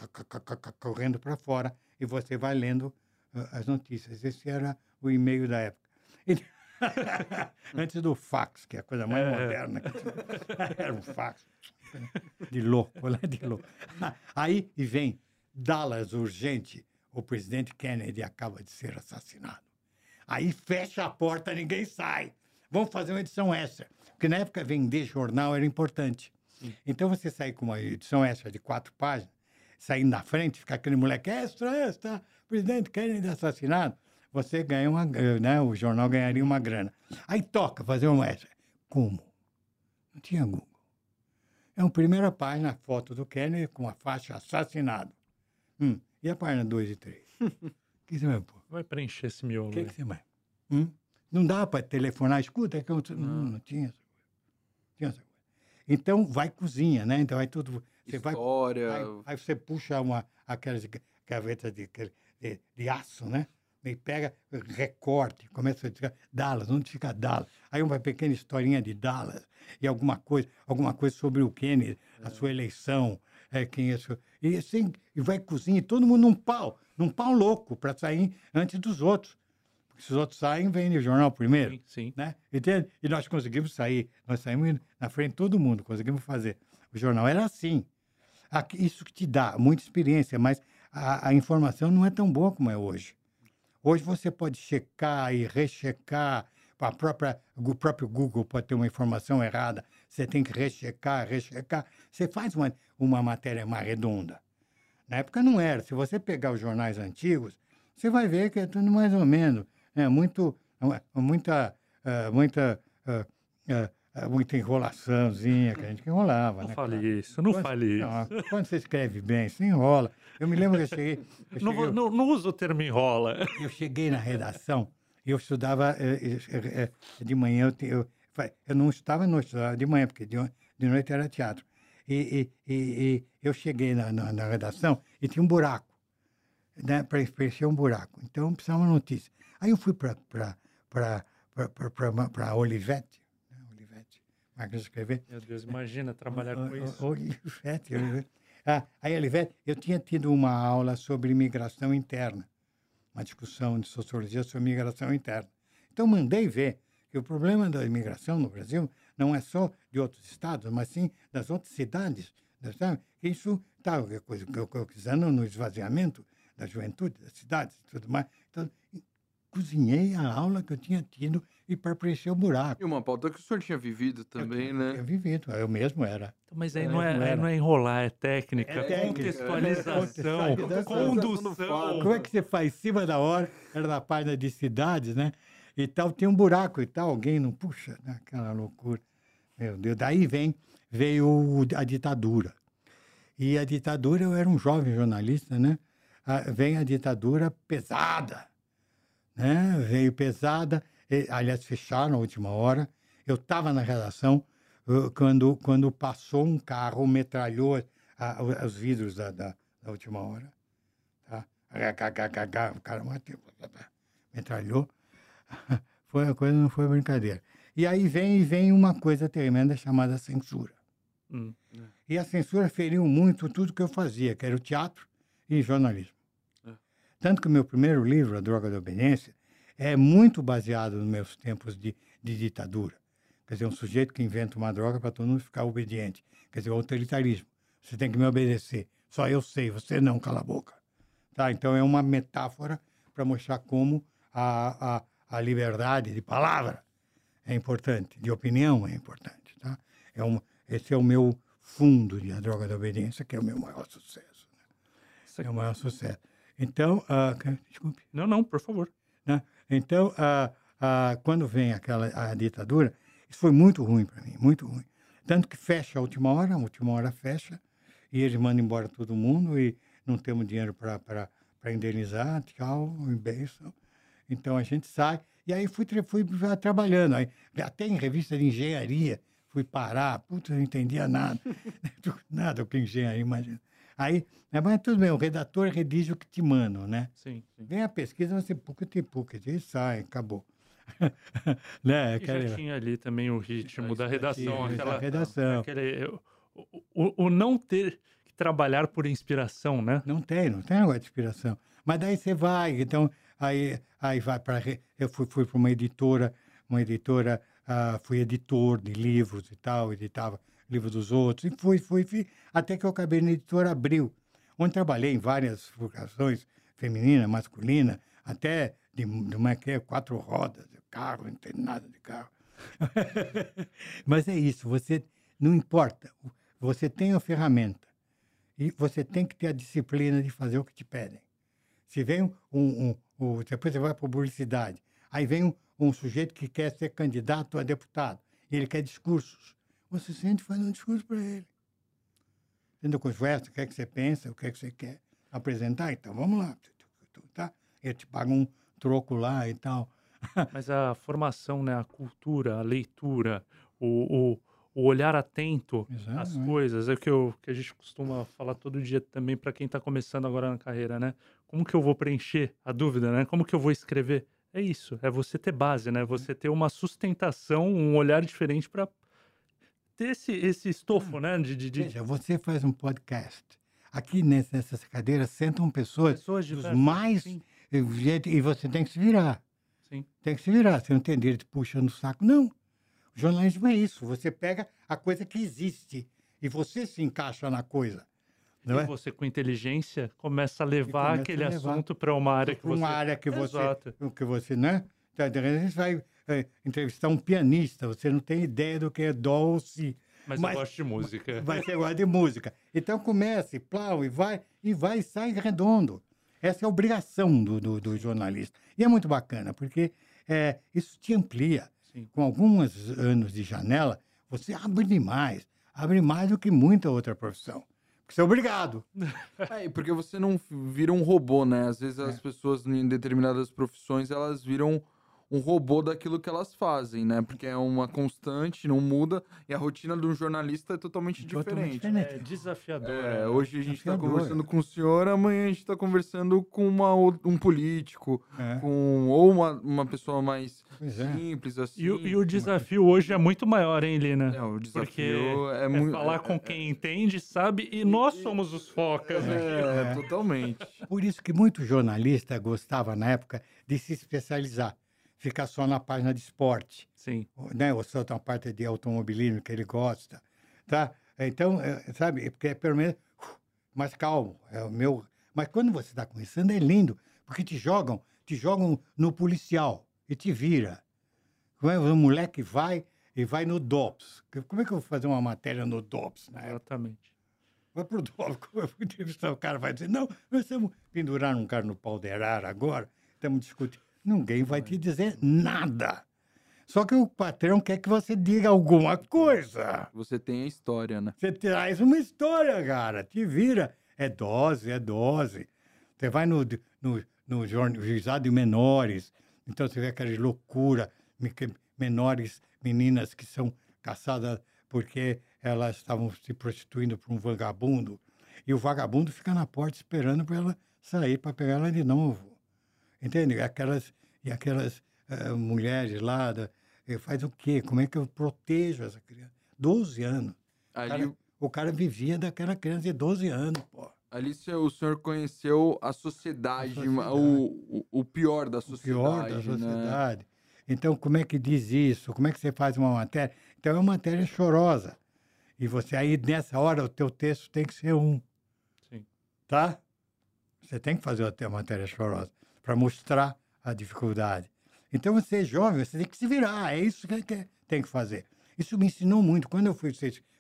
correndo para fora e você vai lendo ah, as notícias. Esse era o e-mail da época. E- Antes do fax, que é a coisa mais É. moderna. que tinha. Era um fax. De louco, lá de louco. Aí e vem Dallas urgente. O presidente Kennedy acaba de ser assassinado. Aí fecha a porta, ninguém sai. Vamos fazer uma edição extra. Porque na época vender jornal era importante. Então você sair com uma edição extra de quatro páginas, saindo na frente, ficar aquele moleque extra, extra, presidente Kennedy assassinado, você ganha uma, né, o jornal ganharia uma grana. Aí toca fazer uma extra. Como? Não tinha Google. É uma primeira página, a foto do Kennedy com a faixa assassinado. Hum, e a página 2 e 3? O que você vai pôr? Vai preencher esse miolo. O que, aí. que você vai? Hum? Não dá para telefonar, escuta, é que eu não, não tinha essa coisa. Tinha essa coisa. Então vai cozinha, né? Então vai tudo. Você vai, História. aí, aí você puxa uma, aquelas ga- gavetas de, de, de aço, né? E pega, recorte, começa a dizer Dallas, onde fica Dallas? Aí uma pequena historinha de Dallas e alguma coisa, alguma coisa sobre o Kennedy, a sua eleição, é, quem é seu, e assim, e vai cozinha, e todo mundo num pau, num pau louco, para sair antes dos outros. Porque se os outros saem, vem o jornal primeiro Sim, sim. né? Entende? E nós conseguimos sair, nós saímos na frente de todo mundo, conseguimos fazer. O jornal era assim. Aqui- Isso que te dá muita experiência, mas a, a informação não é tão boa como é hoje. Hoje você pode checar e rechecar, a própria, o próprio Google pode ter uma informação errada, você tem que rechecar, rechecar. Você faz uma, uma matéria mais redonda. Na época não era. Se você pegar os jornais antigos, você vai ver que é tudo mais ou menos. É muito, muita, eh, muita, eh, eh, muita enrolaçãozinha que a gente enrolava. Não né, fale cara? isso, não Quando- fale isso. não, quando você escreve bem, você enrola. Eu me lembro que eu cheguei, eu Não, cheguei, não, não usa o termo enrola. eu cheguei na redação e eu estudava eh, eh, eh, de manhã. Eu, eu, eu não à noite, eu estudava de manhã, porque de, de noite era teatro. E, e, e, eu cheguei na, na, na redação e tinha um buraco, né, para preencher um buraco. Então, precisava uma notícia. Aí eu fui para Olivete, máquina de escrever, Meu Deus, imagina trabalhar o- com o- isso. Olivete, Olivete. Ah, aí, Olivete, eu tinha tido uma aula sobre imigração interna, uma discussão de sociologia sobre imigração interna. Então, mandei ver que o problema da imigração no Brasil não é só de outros estados, mas sim das outras cidades. né, Sabe? Que isso está coisa no esvaziamento da juventude, das cidades e tudo mais. Então, cozinhei a aula que eu tinha tido e para preencher o buraco. E uma pauta que o senhor tinha vivido também, eu, né? Eu vivido, eu mesmo era. Mas aí É, não é, não aí era. não é enrolar, é técnica, É técnica. contextualização, Contextualização. condução. Como é que você faz em cima da hora? Era na página de cidades, né? E tal, tem um buraco e tal, alguém não puxa, né? aquela loucura. Meu Deus, daí vem, veio a ditadura. E a ditadura, eu era um jovem jornalista, né? Ah, vem a ditadura pesada. Né? Veio pesada. E, aliás, fecharam na última hora. Eu estava na redação quando, quando passou um carro, metralhou a- a- os vidros da, da, da última hora. Tá? O cara bateu, metralhou. Foi a coisa, não foi brincadeira. E aí vem, vem uma coisa tremenda chamada censura. Hum. E a censura feriu muito tudo que eu fazia, que era o teatro e jornalismo. Tanto que o meu primeiro livro, A Droga da Obediência, é muito baseado nos meus tempos de, de ditadura. Quer dizer, um sujeito que inventa uma droga para todo mundo ficar obediente. Quer dizer, o autoritarismo. Você tem que me obedecer. Só eu sei, você não, cala a boca. Tá? Então é uma metáfora para mostrar como a, a, a liberdade de palavra é importante, de opinião é importante. Tá? É uma, esse é o meu fundo de A Droga da Obediência, que é o meu maior sucesso. né? É o maior sucesso. Então, ah, desculpe. Não, não, por favor. né? Então, ah, ah, quando vem aquela a ditadura, isso foi muito ruim para mim, muito ruim. Tanto que fecha a última hora, a última hora fecha, e eles mandam embora todo mundo e não temos dinheiro para indenizar, tchau, e beijo. Então a gente sai. E aí fui, fui trabalhando. Aí, até em revista de engenharia, fui parar. Putz, não entendia nada. nada o que engenharia, imagina. Aí, né, mas tudo bem, o redator redige o que te mandam, né? Sim, sim. Vem a pesquisa, você puca te puca, e sai, acabou. né? E Aquela- já tinha ali também o ritmo da redação, aquela, da redação. aquele, o, o, o não ter que trabalhar por inspiração, né? Não tem, não tem negócio de inspiração. Mas daí você vai, então, aí, aí vai para. Eu fui, fui para uma editora, uma editora, ah, fui editor de livros e tal, editava livros dos outros, e fui, fui, fui, até que eu acabei na editora Abril, onde trabalhei em várias publicações, feminina, masculina, até de, de uma que é quatro rodas, de carro, não tem nada de carro. Mas é isso, você não importa, você tem a ferramenta e você tem que ter a disciplina de fazer o que te pedem. Se vem um, um, um- depois você vai para publicidade, aí vem um, um sujeito que quer ser candidato a deputado ele quer discursos, você sente e faz um discurso para ele. Entendeu? Conversa, o que é que você pensa, o que é que você quer apresentar, então vamos lá, tá? Ele te paga um troco lá e tal. Mas a formação, né, a cultura, a leitura, o, o, o olhar atento Exato, às é. coisas, é o que, eu, que a gente costuma falar todo dia também para quem está começando agora na carreira, né? Como que eu vou preencher a dúvida, né? Como que eu vou escrever? É isso, é você ter base, né? Você ter uma sustentação, um olhar diferente para ter esse, esse estofo, né? De, de, de Veja, você faz um podcast. Aqui nessa- nessas cadeiras sentam pessoas pessoas dos diversas. mais Sim, E gente- e você tem que se virar. sim. Tem que se virar. Você não tem direito de puxando o saco. Não. O jornalismo é isso. Você pega a coisa que existe e você se encaixa na coisa. Não e é? você, com inteligência, começa a levar começa a aquele levar assunto para uma área que você. uma área que você, Exato. que você, né? Então, de repente, vai é, entrevistar um pianista, você não tem ideia do que é dó ou si. Mas, Mas- eu gosto de música. Vai ser igual de música. Então comece, plau, e vai, e vai e sai redondo. Essa é a obrigação do, do, do jornalista. E é muito bacana, porque é, isso te amplia. Sim. Com alguns anos de janela, você abre demais. Abre mais do que muita outra profissão. Porque você é obrigado. É, porque você não vira um robô, né? Às vezes É. as pessoas em determinadas profissões, elas viram um robô daquilo que elas fazem, né? Porque é uma constante, não muda, e a rotina de um jornalista é totalmente Totalmente diferente. diferente. É desafiador. É, né? hoje a gente está conversando com o senhor, amanhã a gente está conversando com uma, um político, É. com ou uma, uma pessoa mais é. simples, assim. E, o- e o desafio hoje é muito maior, hein, Lina? É, o desafio Porque é, é, muito. falar com quem entende, sabe, e nós somos os focas. né? É, É. totalmente. Por isso que muito jornalista gostava, na época, de se especializar. Ficar só na página de esporte. Sim. né? Ou só uma parte de automobilismo que ele gosta, tá? Então, é, sabe, é porque é pelo menos uh, mais calmo, é o meu. Mas quando você está começando é lindo, porque te jogam, te jogam no policial e te vira. É? O moleque vai e vai no DOPS. Como é que eu vou fazer uma matéria no DOPS? Né? Exatamente. Vai pro DOPS, como eu vou entrevistar o cara, vai dizer, não, nós estamos pendurando um cara no pau de arara agora, estamos discutindo. Ninguém vai te dizer nada. Só que o patrão quer que você diga alguma coisa. Você tem a história, né? Você traz uma história, cara. Te vira. É dose, é dose. Você vai no, no, no juizado de menores. Então você vê aquela loucura, menores meninas que são caçadas porque elas estavam se prostituindo por um vagabundo. E o vagabundo fica na porta esperando para ela sair para pegar ela de novo. Entende? E aquelas, e aquelas eh, mulheres lá, da, eh, faz o quê? Como é que eu protejo essa criança? 12 anos. O Ali, cara, o cara vivia daquela criança de 12 anos, pô. ali o senhor conheceu a sociedade, A sociedade. O, o, o pior da o sociedade. pior da né? sociedade. Então, como é que diz isso? Como é que você faz uma matéria? Então, é uma matéria chorosa. E você aí, nessa hora, o teu texto tem que ser um. Sim. Tá? Você tem que fazer a matéria chorosa para mostrar a dificuldade. Então, você é jovem, você tem que se virar. É isso que, que tem que fazer. Isso me ensinou muito. Quando eu fui,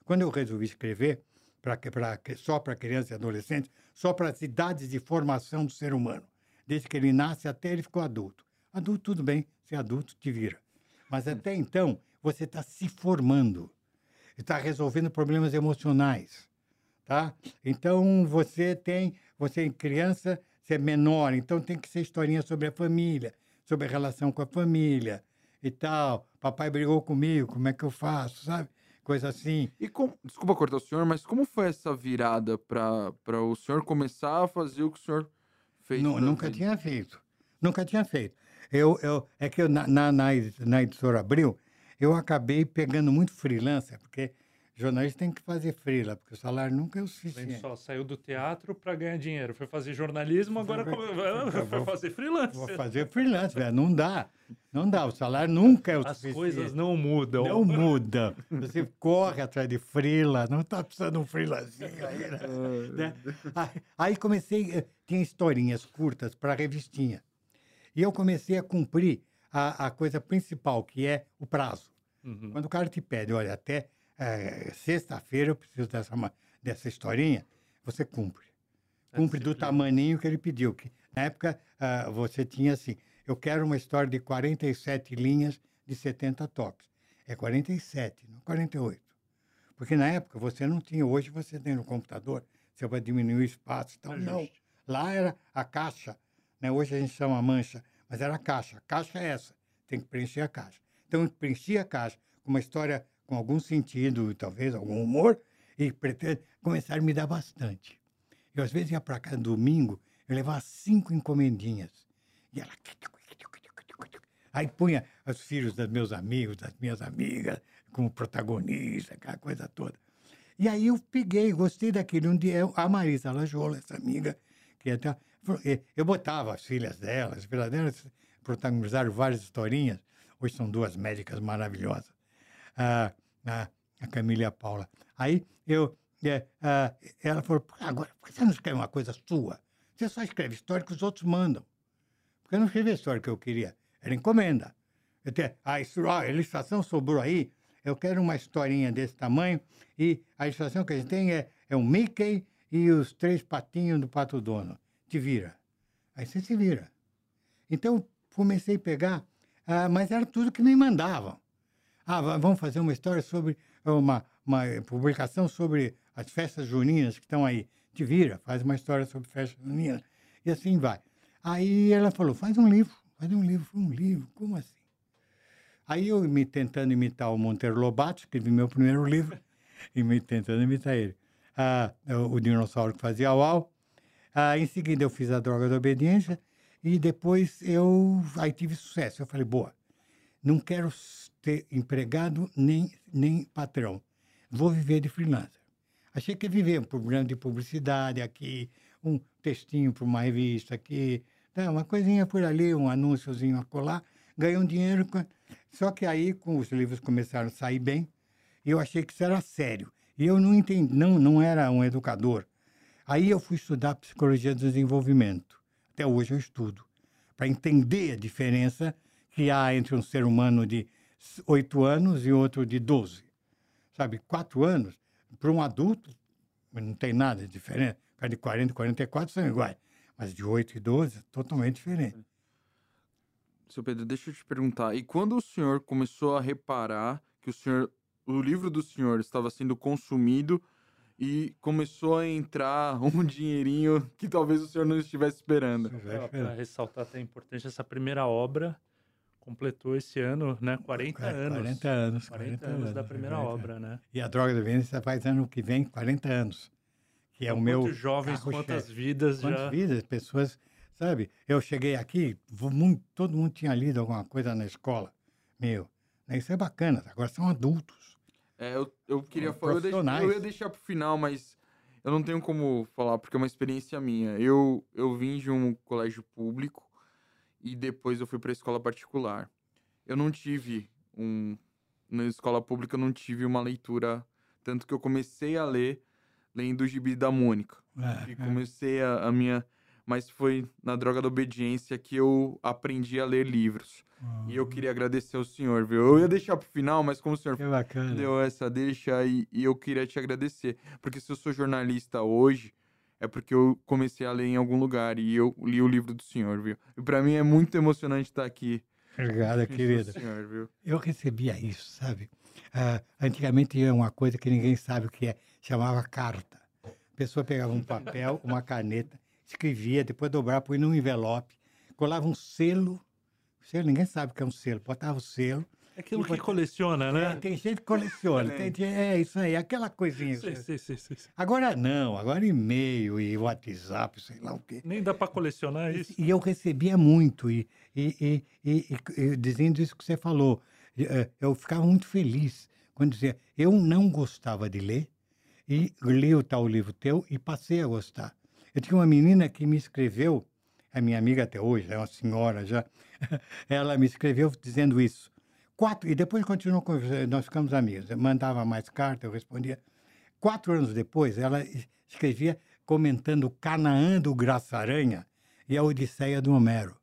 quando eu resolvi escrever pra, que- pra, só para crianças e adolescentes, só para as idades de formação do ser humano, desde que ele nasce até ele ficou adulto. Adulto, tudo bem, ser adulto te vira. Mas até então, você está se formando, está resolvendo problemas emocionais, tá? Então, você tem, você é criança, você é menor, então tem que ser historinha sobre a família, sobre a relação com a família e tal. Papai brigou comigo, como é que eu faço, sabe? Coisa assim. E com... desculpa cortar o senhor, mas como foi essa virada para o senhor começar a fazer o que o senhor fez? Da nunca vida? tinha feito. Nunca tinha feito. Eu, eu, é que eu, na, na, na editora Abril, eu acabei pegando muito freelancer, porque jornalista tem que fazer freela, porque o salário nunca é o suficiente. só, saiu do teatro para ganhar dinheiro. Foi fazer jornalismo, agora Vai- come- vai- vou- fazer freelance. Vou fazer freelance, velho. Não dá. Não dá. O salário nunca é o As suficiente. coisas não mudam. Não muda. Você corre atrás de freela, não está precisando de um freelancinho aí, né? né? Aí, aí comecei, eh, tinha historinhas curtas para revistinha. E eu comecei a cumprir a, a coisa principal, que é o prazo. Uhum. Quando o cara te pede, olha, até eh, sexta-feira eu preciso dessa, dessa historinha, você cumpre. É Cumpre do disciplina. tamaninho que ele pediu. Que, na época, ah, você tinha assim, eu quero uma história de 47 linhas de 70 toques. É 47, não 48. Porque na época você não tinha, hoje você tem no computador, você vai diminuir o espaço. Então, não. Ajuste. Lá era a caixa, né? hoje a gente chama mancha, mas era a caixa. A caixa é essa, tem que preencher a caixa. Então, eu preenchi a caixa com uma história com algum sentido, talvez algum humor, e pretendo começar a me dar bastante. Eu, às vezes, ia para casa domingo, eu levava cinco encomendinhas. E ela... Aí punha os filhos dos meus amigos, das minhas amigas, como protagonista, aquela coisa toda. E aí eu peguei, gostei daquele. Um dia, eu- a Marisa Lajola, essa amiga, que até. falou, eh, Eu botava as filhas delas, as filhas delas protagonizaram várias historinhas. Hoje são duas médicas maravilhosas. Ah, a, a Camila a Paula. Aí eu. eh, ah, ela falou: "Pô, agora, por que você não escreve uma coisa sua? Você só escreve história que os outros mandam. Porque eu não escrevi a história que eu queria, era encomenda. Eu a, istru- a ilustração sobrou aí, eu quero uma historinha desse tamanho, e a ilustração que a gente tem é, é o Mickey e os três patinhos do Pato Dono. Te vira. Aí você se vira. Então, comecei a pegar, ah, mas era tudo que me mandavam. Ah, va- vamos fazer uma história sobre, uma, uma publicação sobre as festas juninas que estão aí. Te vira, faz uma história sobre festas juninas. E assim vai. Aí ela falou, faz um livro, faz um livro, um livro, como assim? Aí eu, me tentando imitar o Monteiro Lobato, escrevi meu primeiro livro, e me tentando imitar ele. Ah, o dinossauro que fazia uau. Ah, em seguida eu fiz a droga da obediência, e depois eu aí tive sucesso. Eu falei, boa, não quero ter empregado nem, nem patrão. Vou viver de freelancer. Achei que ia viver um programa de publicidade aqui, um textinho para uma revista aqui, tá, uma coisinha por ali, um anúnciozinho a colar, ganhei um dinheiro. com- Só que aí, com os livros começaram a sair bem, eu achei que isso era sério. E eu não entendi, não, não era um educador. Aí eu fui estudar psicologia do desenvolvimento. Até hoje eu estudo, para entender a diferença que há entre um ser humano de oito anos e outro de 12. Sabe, quatro anos, para um adulto, não tem nada de diferente. Cara de 40 e 44 são iguais. Mas de 8 e 12, totalmente diferente. Seu Pedro, deixa eu te perguntar. E quando o senhor começou a reparar que o senhor, o livro do senhor estava sendo consumido e começou a entrar um dinheirinho que talvez o senhor não estivesse esperando? Para ressaltar até a importância, essa primeira obra completou esse ano, né? 40 É, anos. 40 anos. 40 anos da é primeira verdade. obra, né? E a droga da violência faz ano que vem 40 anos. Que é o meu. Jovens, quantas vidas Quantas já. vidas, pessoas, sabe? Eu cheguei aqui, vou muito- todo mundo tinha lido alguma coisa na escola. Meu, né, isso é bacana, agora são adultos. É, eu, eu queria falar. Eu, deix- profissionais. eu ia deixar pro final, mas eu não tenho como falar, porque é uma experiência minha. Eu, eu vim de um colégio público e depois eu fui pra escola particular. Eu não tive um. Na escola pública eu não tive uma leitura. Tanto que eu comecei a ler lendo o gibi da Mônica. É, E é. comecei a, a minha. Mas foi na droga da obediência que eu aprendi a ler livros. E eu queria agradecer ao senhor, viu? Eu ia deixar pro final, mas como o senhor deu essa deixa e, e eu queria te agradecer. Porque se eu sou jornalista hoje, é porque eu comecei a ler em algum lugar e eu li o livro do senhor, viu? E pra mim é muito emocionante estar aqui. Obrigado, querida. senhor? Eu recebia isso, sabe? Ah, antigamente tinha uma coisa que ninguém sabe o que é, chamava carta. A pessoa pegava um papel, uma caneta, escrevia, depois dobrava, põe num envelope, colava um selo. Selo, ninguém sabe o que é um selo. Botava o selo. É aquilo E que coleciona, É, né? tem gente que coleciona. tem gente- é isso aí, aquela coisinha. Sim, sim, sim, sim, sim. Agora não, agora e-mail e WhatsApp, sei lá o quê. Nem dá para colecionar isso. E eu recebia muito, e, e, e, e- e- e dizendo isso que você falou. E, eh, Eu ficava muito feliz quando dizia, eu não gostava de ler, e li o tal livro teu e passei a gostar. Eu tinha uma menina que me escreveu, é minha amiga até hoje, é uma senhora já, ela me escreveu dizendo isso. Quatro, e depois continuou conversando, nós ficamos amigos. Eu mandava mais carta, eu respondia. Quatro anos depois, ela es- escrevia comentando Canaã do Graça Aranha e a Odisseia do Homero.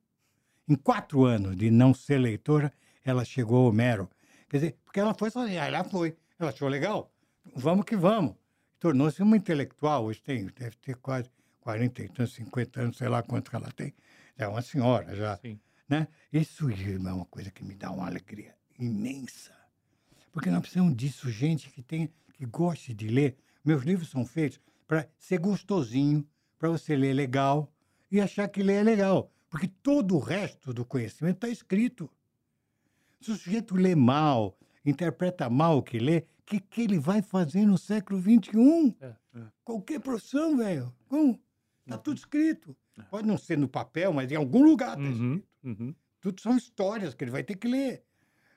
Em quatro anos de não ser leitora, ela chegou ao Homero. Quer dizer, porque ela foi sozinha, ela foi. Ela achou legal. Vamos que vamos. Tornou-se uma intelectual. Hoje tem, deve ter quase 40 e tantos, 50 anos, sei lá quanto que ela tem. É uma senhora já Sim. né? Isso é uma coisa que me dá uma alegria imensa. Porque nós precisamos disso, gente que tem, que goste de ler. Meus livros são feitos para ser gostosinho, para você ler legal e achar que ler é legal. Porque todo o resto do conhecimento está escrito. Se o sujeito lê mal, interpreta mal o que lê, o que, que ele vai fazer no século XXI? É, é. Qualquer profissão, velho. Como? Está tudo escrito. Pode não ser no papel, mas em algum lugar está Uhum, uhum. tudo são histórias que ele vai ter que ler.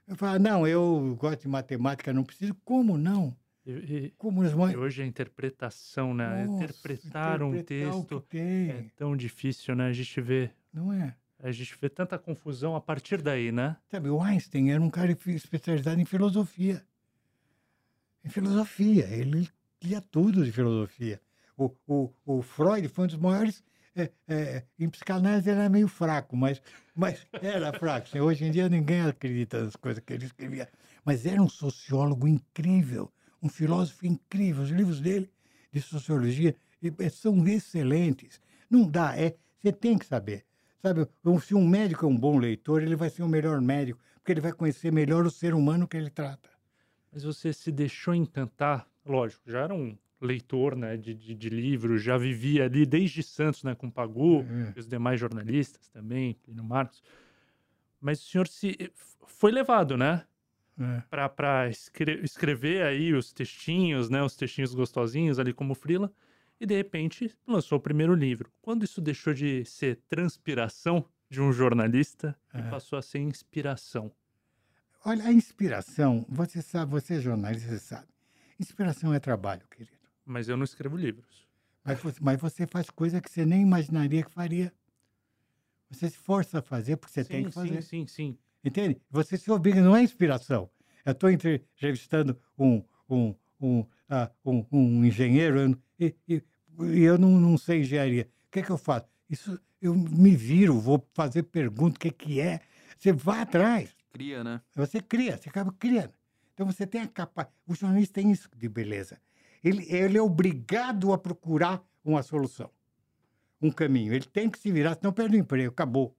Eu falo, não, eu gosto de matemática, não preciso. Como não? E, Como e hoje a interpretação, né? Nossa, Interpretar um interpretar que texto é tão difícil, né? A gente vê, Não é? a gente vê tanta confusão a partir daí, né? Sabe, o Einstein era um cara especializado em filosofia. Em filosofia. Ele lia tudo de filosofia. O, o, o Freud foi um dos maiores. É, é, em psicanálise era meio fraco, mas, mas era fraco. Assim, hoje em dia ninguém acredita nas coisas que ele escrevia. Mas era um sociólogo incrível, um filósofo incrível. Os livros dele de sociologia são excelentes. Não dá, é, você tem que saber. Sabe, se um médico é um bom leitor, ele vai ser o melhor médico, porque ele vai conhecer melhor o ser humano que ele trata. Mas você se deixou encantar, lógico, já era um leitor, né, de, de, de livros, já vivia ali desde Santos, né, com Pagu, e os demais jornalistas também, Plínio Marcos. Mas o senhor se foi levado, né, É. para escrever aí os textinhos, né, os textinhos gostosinhos ali como frila, e de repente lançou o primeiro livro. Quando isso deixou de ser transpiração de um jornalista e É. passou a ser inspiração? Olha, a inspiração, você sabe, você é jornalista, você sabe. Inspiração é trabalho, querido. Mas eu não escrevo livros. Mas você, mas você faz coisa que você nem imaginaria que faria. Você se força a fazer porque você tem que fazer. Sim, sim, sim. Entende? Você se obriga, não é inspiração. Eu estou entrevistando um, um, um, ah, um, um engenheiro eu- e, e- e eu não, não sei engenharia. O que, que eu faço? Isso, eu me viro, vou fazer pergunta, o que, que é? Você vai atrás, Cria, né? você cria, você acaba criando. Então você tem a capacidade. O jornalista tem isso de beleza. Ele, ele é obrigado a procurar uma solução, um caminho. Ele tem que se virar, senão perde o emprego, acabou.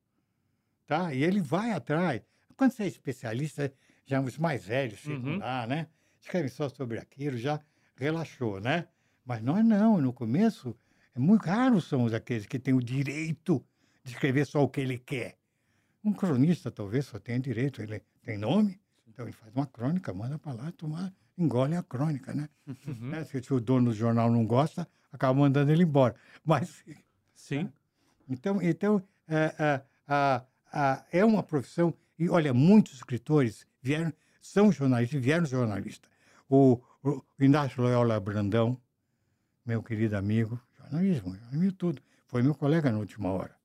Tá? E ele vai atrás. Quando você é especialista, já os mais velhos ficam Uhum. lá, né? Escrevem só sobre aquilo, já relaxou, né? Mas nós não, no começo, é muito raro são aqueles que têm o direito de escrever só o que ele quer. Um cronista talvez só tenha direito, ele tem nome, então ele faz uma crônica, manda para lá, tomar, engole a crônica, né? Uhum. Né? Se o dono do jornal não gosta, acaba mandando ele embora. Mas Sim. então, então é, é, é uma profissão. E olha, muitos escritores vieram, são jornalistas, vieram jornalistas. O, o Inácio Loyola Brandão, meu querido amigo, jornalismo, jornalismo tudo, foi meu colega na última hora,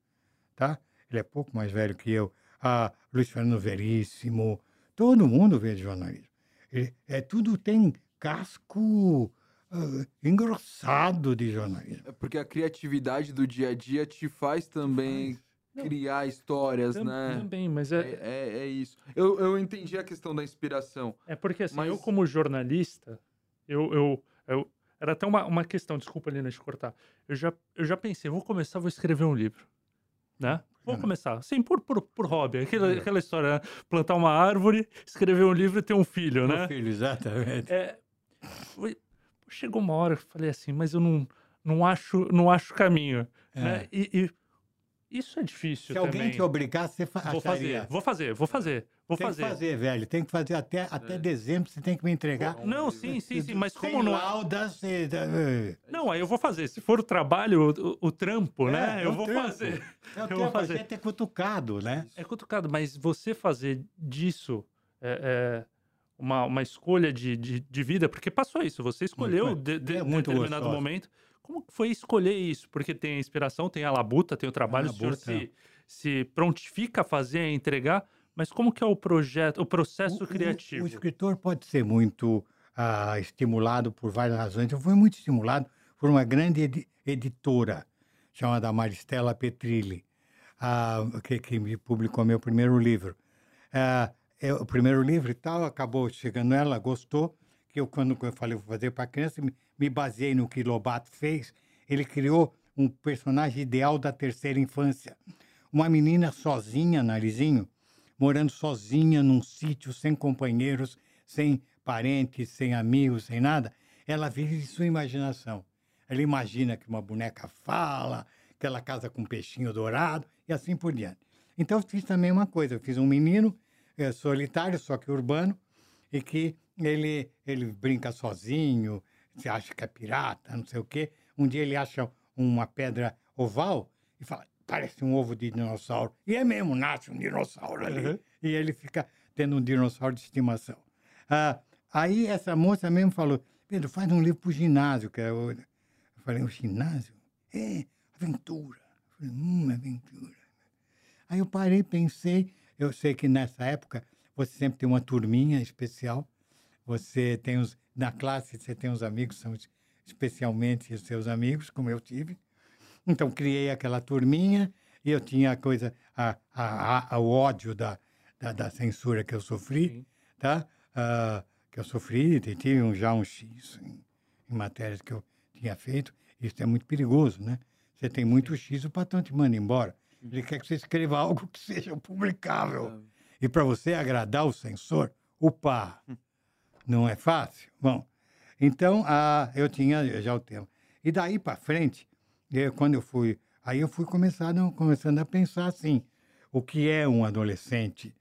tá? Ele é pouco mais velho que eu. A Luiz Fernando Veríssimo, todo mundo veio de jornalismo. E, é tudo tem casco ah, engrossado de jornalismo. É porque a criatividade do dia a dia te faz também Não. criar histórias, Tam- né? Também, mas É, é, é, é isso. Eu, eu entendi a questão da inspiração. é porque assim, eu Mas- como jornalista, eu, eu, eu- era até uma, uma questão, desculpa, Lina, de cortar. Eu já, eu já pensei, vou começar, vou escrever um livro, né? Vou não? começar, sim, por, por, por hobby, aquela, aquela história, né? plantar uma árvore, escrever um livro e ter um filho, né? Meu filho, exatamente. É, chegou uma hora que eu falei assim, mas eu não, não acho não acho caminho, né? E, e isso é difícil É. Se alguém também. te obrigar, você fa Vou fazer, vou fazer, vou fazer, vou tem fazer. que fazer, velho. Tem que fazer até, até É. dezembro, você tem que me entregar. Não, sim, sim, sim, mas Sem como não... laudas, você- eh, Não, aí eu vou fazer. Se for o trabalho, o, o trampo, né? É, é eu vou trampo. fazer. É o Eu vou a fazer. é cutucado, né? É cutucado, mas você fazer disso é, é, uma, uma escolha de, de, de vida, porque passou isso, você escolheu Muito, de, de, é muito determinado gostoso. momento. Como foi escolher isso? Porque tem a inspiração, tem a labuta, tem o trabalho, o senhor labuta, se, se prontifica a fazer, a entregar, mas como que é o projeto, o processo O- o- criativo? O, escritor pode ser muito ah, estimulado por várias razões. Eu fui muito estimulado por uma grande edi- editora chamada Maristela Petrilli, ah, que, que me publicou meu primeiro livro. Ah, é, o primeiro livro e tal, acabou chegando ela, gostou, que eu, quando eu falei vou fazer para criança, me, me baseei no que Lobato fez. Ele criou um personagem ideal da terceira infância. Uma menina sozinha, narizinho, morando sozinha num sítio, sem companheiros, sem parentes, sem amigos, sem nada, ela vive de sua imaginação. Ela imagina que uma boneca fala, que ela casa com um peixinho dourado e assim por diante. Então, eu fiz também uma coisa: eu fiz um menino eh, solitário, só que urbano, e que ele, ele brinca sozinho, se acha que é pirata, não sei o quê. Um dia ele acha uma pedra oval e fala: parece um ovo de dinossauro. E é mesmo, nasce um dinossauro ali. Uhum. E ele fica tendo um dinossauro de estimação. Ah, aí essa moça mesmo falou: Pedro, faz um livro para o ginásio. Que é o... Eu falei: o ginásio? É, aventura. Eu falei, hum, aventura. Aí eu parei, pensei. Eu sei que nessa época você sempre tem uma turminha especial. Você tem os. Na classe você tem os amigos, são es- especialmente os seus amigos, como eu tive. Então criei aquela turminha e eu tinha a coisa, a, a, a- o ódio da, da, da censura que eu sofri, Sim. tá? Ah, que eu sofri, e tive um, já um X em, em matérias que eu tinha feito. Isso é muito perigoso, né? Você tem muito X, o patrão te manda embora. Ele quer que você escreva algo que seja publicável. E para você agradar o censor, opa, não é fácil. Bom, então ah, eu tinha já o tema. E daí para frente, eu, quando eu fui, aí eu fui começando, começando a pensar assim, o que é um adolescente?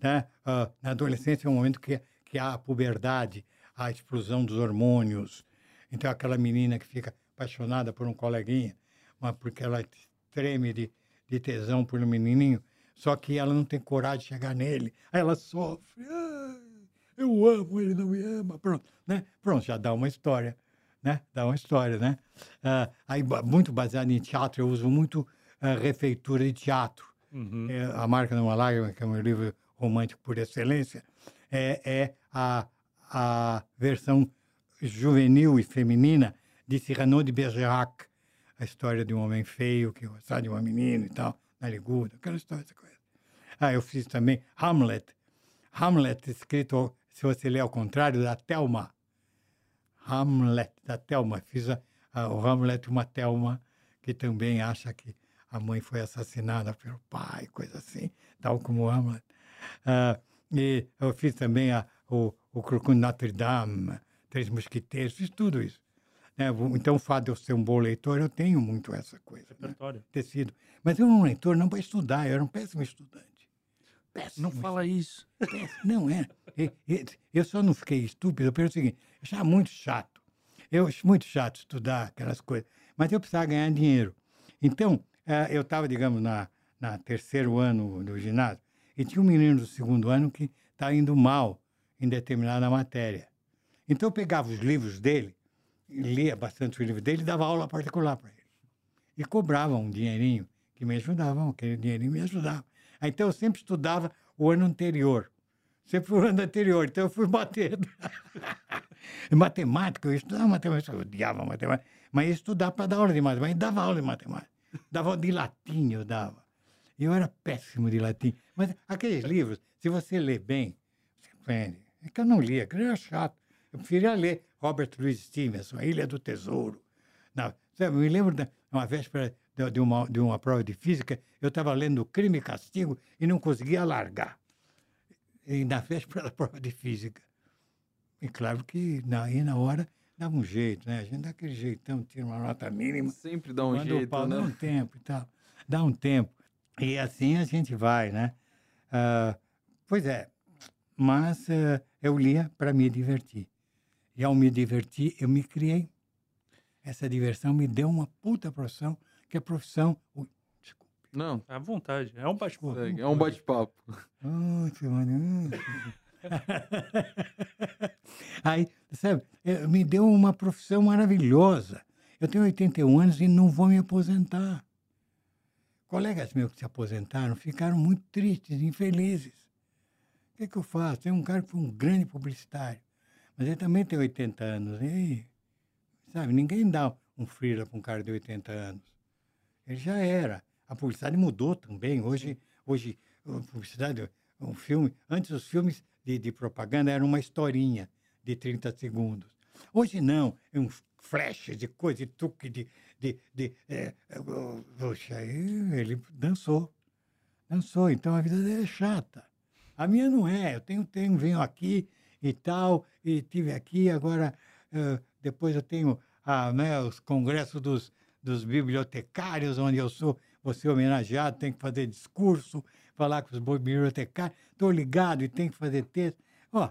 Né? Ah, na adolescência é um momento que, que há a puberdade, a explosão dos hormônios. Então aquela menina que fica apaixonada por um coleguinha, mas porque ela treme de, de tesão por um menininho, só que ela não tem coragem de chegar nele. Aí ela sofre. "Ai, eu amo, ele não me ama. Pronto, né? Pronto, já dá uma história, né? Dá uma história, né? Ah, aí, muito baseado em teatro, eu uso muito ah, refeitura de teatro. Uhum. É, a Marca de uma Lágrima, que é o meu livro romântico por excelência, é, é a, a versão juvenil e feminina de Cyrano de Bergerac, a história de um homem feio que gostava de uma menina e tal, narigudo, aquela história, essa coisa. Ah, eu fiz também Hamlet. Hamlet, escrito, se você ler ao contrário, da Thelma. Hamlet, da Thelma. Fiz a, a, o Hamlet, uma Thelma, que também acha que a mãe foi assassinada pelo pai, coisa assim, tal como Hamlet. Ah, e eu fiz também a, o, o de Notre Dame, Três Mosquiteiros, fiz tudo isso. né? Então, o fato de eu ser um bom leitor, eu tenho muito essa coisa, né? Repertório. ter sido. Mas eu era um leitor não para estudar, eu era um péssimo estudante. Péssimo. Não fala isso. Não é. Eu só não fiquei estúpido pelo seguinte: eu achava muito chato. Eu acho muito chato estudar aquelas coisas. Mas eu precisava ganhar dinheiro. Então, eh, eu estava, digamos, na, na terceiro ano do ginásio, e tinha um menino do segundo ano que estava indo mal em determinada matéria. Então, eu pegava os livros dele, lia bastante os livros dele e dava aula particular para ele. E cobrava um dinheirinho que me ajudava, aquele dinheirinho me ajudava. Aí, Então, eu sempre estudava o ano anterior. Sempre o ano anterior. Então, eu fui batendo. Em matemática, eu estudava matemática, eu odiava matemática, mas ia estudar para dar aula de matemática, dava aula de matemática. Dava aula de latim, eu dava. Eu era péssimo de latim. Mas aqueles livros, se você lê bem, você aprende. É que eu não lia, que era chato. Eu preferia ler Robert Louis Stevenson, A Ilha do Tesouro. Não, sabe, eu me lembro de uma véspera de, uma, de uma prova de física, eu estava lendo Crime e Castigo e não conseguia largar. E na véspera da prova de física. E claro que na, aí na hora dava um jeito, né? A gente dá aquele jeitão, tira uma nota mínima. Sempre dá um jeito, pau né? dá um tempo e tal. Dá um tempo. E assim a gente vai, né? Ah, pois é, mas ah, eu lia para me divertir. E ao me divertir, eu me criei. Essa diversão me deu uma puta profissão, que é a profissão. Ui, desculpa. Não, À vontade. É um bate-papo. é um bate-papo. Maneiro. Aí, sabe, eh, me deu uma profissão maravilhosa. Eu tenho 81 anos e não vou me aposentar. Colegas meus que se aposentaram ficaram muito tristes, infelizes. O que, que eu faço? Tem um cara que foi um grande publicitário, mas ele também tem 80 anos. E aí, sabe, ninguém dá um freela para um cara de 80 anos. Ele já era. A publicidade mudou também. Hoje, hoje a publicidade, um filme, antes os filmes de, de propaganda eram uma historinha de 30 segundos. Hoje não, é um flash de coisa, de truque, de. de, de é, é, poxa, ele dançou. Dançou, então a vida dele é chata. A minha não é. Eu tenho, tenho venho aqui e tal, e tive aqui, agora eh, depois eu tenho ah, né, os congressos dos, dos bibliotecários, onde eu sou, ser homenageado, tenho que fazer discurso, falar com os bibliotecários, estou ligado e tenho que fazer texto. Ó,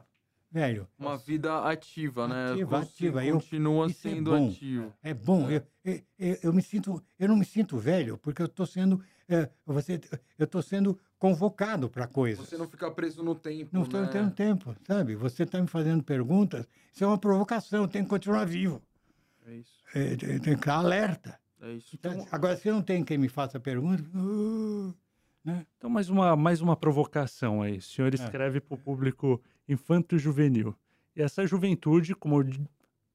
velho, Uma vida ativa, né? Ativa, Você ativa. Eu- Continua isso é sendo bom. ativo. É bom, É. Eu, eu, eu, eu me sinto, eu não me sinto velho, porque eu estou sendo, é, você, eu estou sendo convocado para coisas. Você não fica preso no tempo, Não estou né? tendo tempo, sabe? Você está me fazendo perguntas, isso é uma provocação, tem que continuar vivo, É isso, é, tem, tem que ficar alerta. É isso. Então, agora, se não tem quem me faça pergunta, uh, né? Então, mais uma, mais uma provocação aí. O senhor É. escreve para o público infanto-juvenil. E essa juventude, como eu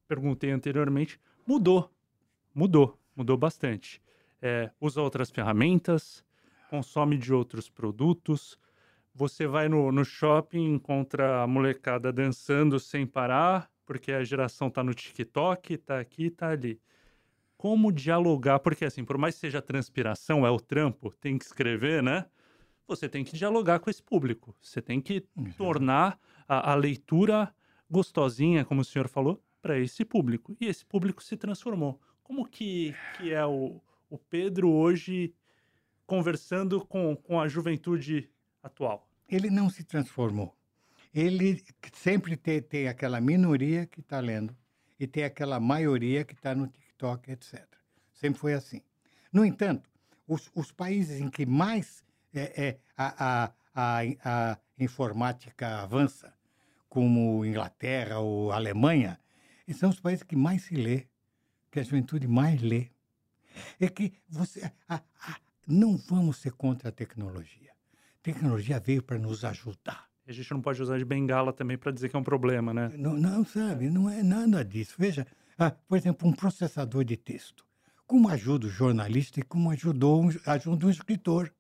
perguntei anteriormente, mudou. Mudou. Mudou bastante. É, usa outras ferramentas, consome de outros produtos. Você vai no, no shopping, encontra a molecada dançando sem parar, porque a geração tá no TikTok, tá aqui, tá ali. Como dialogar? Porque, assim, por mais que seja transpiração, é o trampo, tem que escrever, né? Você tem que dialogar com esse público. Você tem que tornar a, a leitura gostosinha, como o senhor falou, para esse público. E esse público se transformou. Como que, que é o, o Pedro hoje conversando com, com a juventude atual? Ele não se transformou. Ele sempre tem, tem aquela minoria que está lendo e tem aquela maioria que está no TikTok, etc. Sempre foi assim. No entanto, os, os países em que mais é, é, a, a, a, a informática avança, como Inglaterra ou Alemanha, são os países que mais se lê, que a juventude mais lê. É que você. a- a- não vamos ser contra a tecnologia. A tecnologia veio para nos ajudar. A gente não pode usar de bengala também para dizer que é um problema, né? Não, não, sabe, não é nada disso. Veja, ah, por exemplo, um processador de texto. Como ajuda o jornalista e como ajudou, um- ajuda um escritor.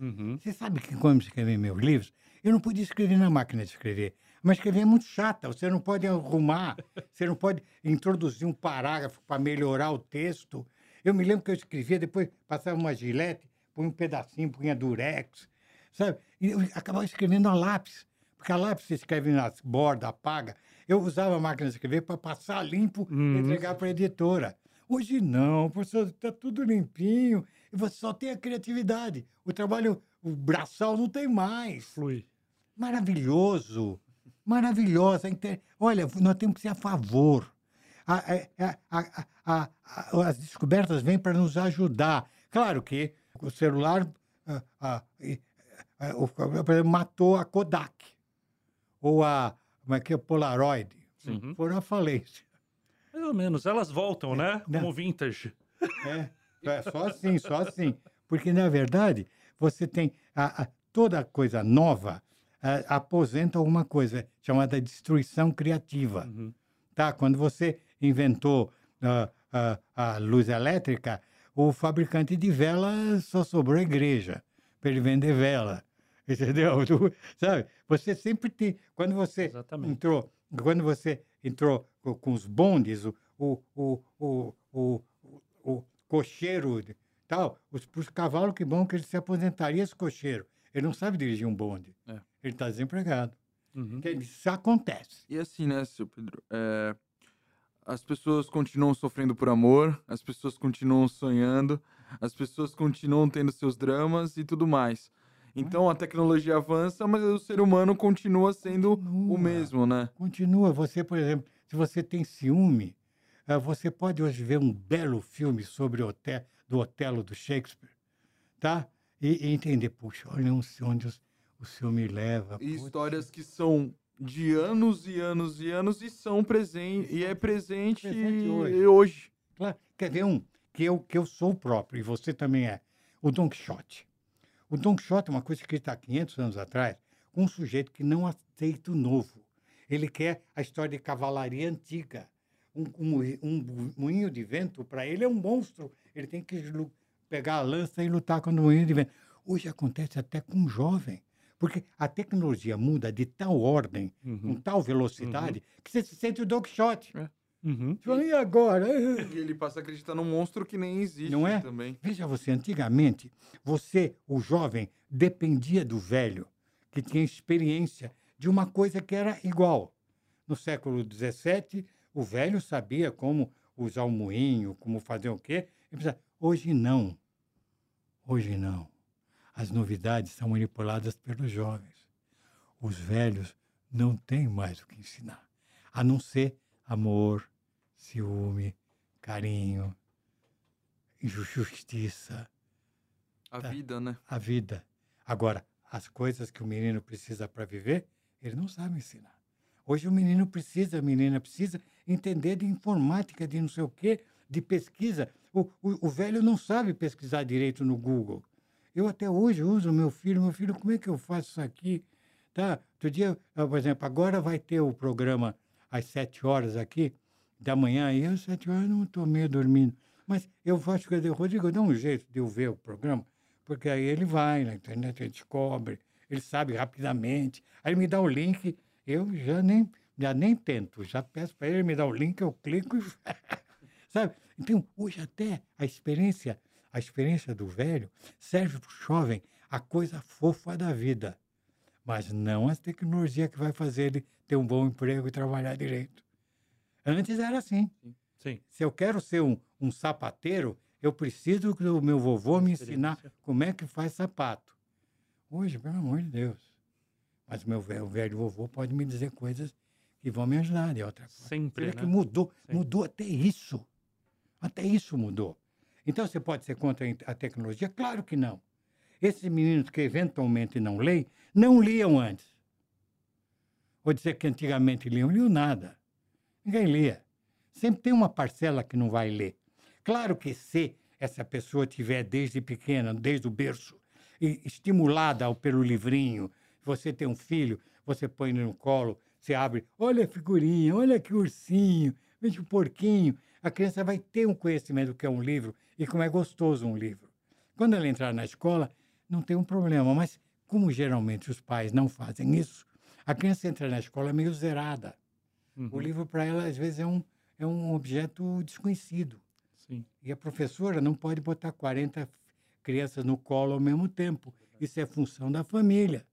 Uhum. Você sabe que quando eu escrevi meus livros, eu não podia escrever na máquina de escrever. Mas escrever é muito chata, você não pode arrumar, você não pode introduzir um parágrafo para melhorar o texto. Eu me lembro que eu escrevia, depois passava uma gilete, punha um pedacinho, punha durex, sabe? E eu acabava escrevendo a lápis, porque a lápis você escreve nas bordas, apaga. Eu usava a máquina de escrever para passar limpo e Hum. entregar para a editora. Hoje não, professor, está tudo limpinho e você só tem a criatividade. O trabalho, o braçal não tem mais. Flui. Maravilhoso, maravilhosa. Olha, nós temos que ser a favor. A- a- a- a- a- as descobertas vêm para nos ajudar. Claro que o celular ah, ah, e- ah, o- por exemplo, matou a Kodak ou a como é que é Polaroid. Sim. Foram à falência. Mais ou menos. Elas voltam, né? Não. Como vintage. É, é só assim, só assim. Porque, na verdade, você tem a- a- toda coisa nova ah, aposenta alguma coisa chamada destruição criativa. Uhum. Tá? Quando você inventou ah, ah, a luz elétrica, o fabricante de vela só sobrou a igreja para ele vender vela. Entendeu? Tu- sabe? Você sempre tem. Quando você Exatamente. entrou, quando você entrou co- com os bondes, o, o, o, o, o, o cocheiro e tal, os, os cavalos, que bom que ele se aposentaria esse cocheiro. Ele não sabe dirigir um bonde. É. Ele está desempregado. Uhum. Isso acontece. E assim, né, seu Pedro? é, as pessoas continuam sofrendo por amor, as pessoas continuam sonhando, as pessoas continuam tendo seus dramas e tudo mais. Então a tecnologia avança, mas o ser humano continua sendo o Continua. mesmo, né? Continua. Você, por exemplo, se você tem ciúme, ah, você pode hoje ver um belo filme sobre o Ote- do Otelo do Shakespeare, tá? E, e entender, puxa, olha onde o ciúme leva. E putz. histórias que são de anos e anos e anos e são presentes e é presente, Presente hoje. hoje. Claro. Quer ver um que eu, que eu sou o próprio, e você também é? O Don Quixote. O Don Quixote é uma coisa escrita há 500 anos atrás, com um sujeito que não aceita o novo. Ele quer a história de cavalaria antiga. Um, um, moinho- um moinho de vento, para ele, é um monstro. Ele tem que pegar a lança e lutar contra o moinho de vento. Hoje acontece até com um jovem, porque a tecnologia muda de tal ordem, com Uhum. tal velocidade, que você se sente o Don Quixote. Uhum. Fala, E agora? E ele passa a acreditar num monstro que nem existe Não é? também. Veja você, antigamente, você, o jovem, dependia do velho, que tinha experiência de uma coisa que era igual. No século XVII, o velho sabia como usar o moinho, como fazer o quê. Hoje não. Hoje não. As novidades são manipuladas pelos jovens. Os velhos não têm mais o que ensinar, a não ser amor, ciúme, carinho, justiça, A Tá. vida, né? a vida. Agora, as coisas que o menino precisa para viver, ele não sabe ensinar. Hoje o menino precisa, a menina precisa entender de informática, de não sei o quê, de pesquisa. O, o, o velho não sabe pesquisar direito no Google. Eu até hoje uso meu filho, meu filho, como é que eu faço isso aqui? Tá? Outro dia, por exemplo, agora vai ter o programa às sete horas aqui, da manhã, e eu sete horas não estou meio dormindo. Mas eu faço que eu Rodrigo, dá um jeito de eu ver o programa, porque aí ele vai na internet, ele descobre, ele sabe rapidamente. Aí ele me dá o link, eu já nem, já nem tento, já peço para ele me dar o link, eu clico e. sabe? Então, hoje até a experiência, a experiência do velho serve para o jovem a coisa fofa da vida, mas não a tecnologia que vai fazer ele ter um bom emprego e trabalhar direito. Antes era assim. Sim. Se eu quero ser um, um sapateiro, eu preciso que o meu vovô me ensinar como é que faz sapato. Hoje, pelo amor de Deus. Mas o meu velho, velho vovô pode me dizer coisas que vão me ajudar de outra coisa. Sempre, né? que mudou, Sim. mudou até isso. Até isso mudou. Então você pode ser contra a tecnologia? Claro que não. Esses meninos que eventualmente não leem, não liam antes. Vou dizer que antigamente liam, liam nada. Ninguém lia. Sempre tem uma parcela que não vai ler. Claro que se essa pessoa tiver desde pequena, desde o berço, estimulada pelo livrinho, você tem um filho, você põe ele no colo, você abre, olha a figurinha, olha que ursinho, veja o porquinho. A criança vai ter um conhecimento do que é um livro e como é gostoso um livro. Quando ela entrar na escola, não tem um problema, mas como geralmente os pais não fazem isso, a criança entra na escola meio zerada. O Uhum. livro para ela, às vezes, é um, é um objeto desconhecido. Sim. E a professora não pode botar 40 crianças no colo ao mesmo tempo. Isso é função da família.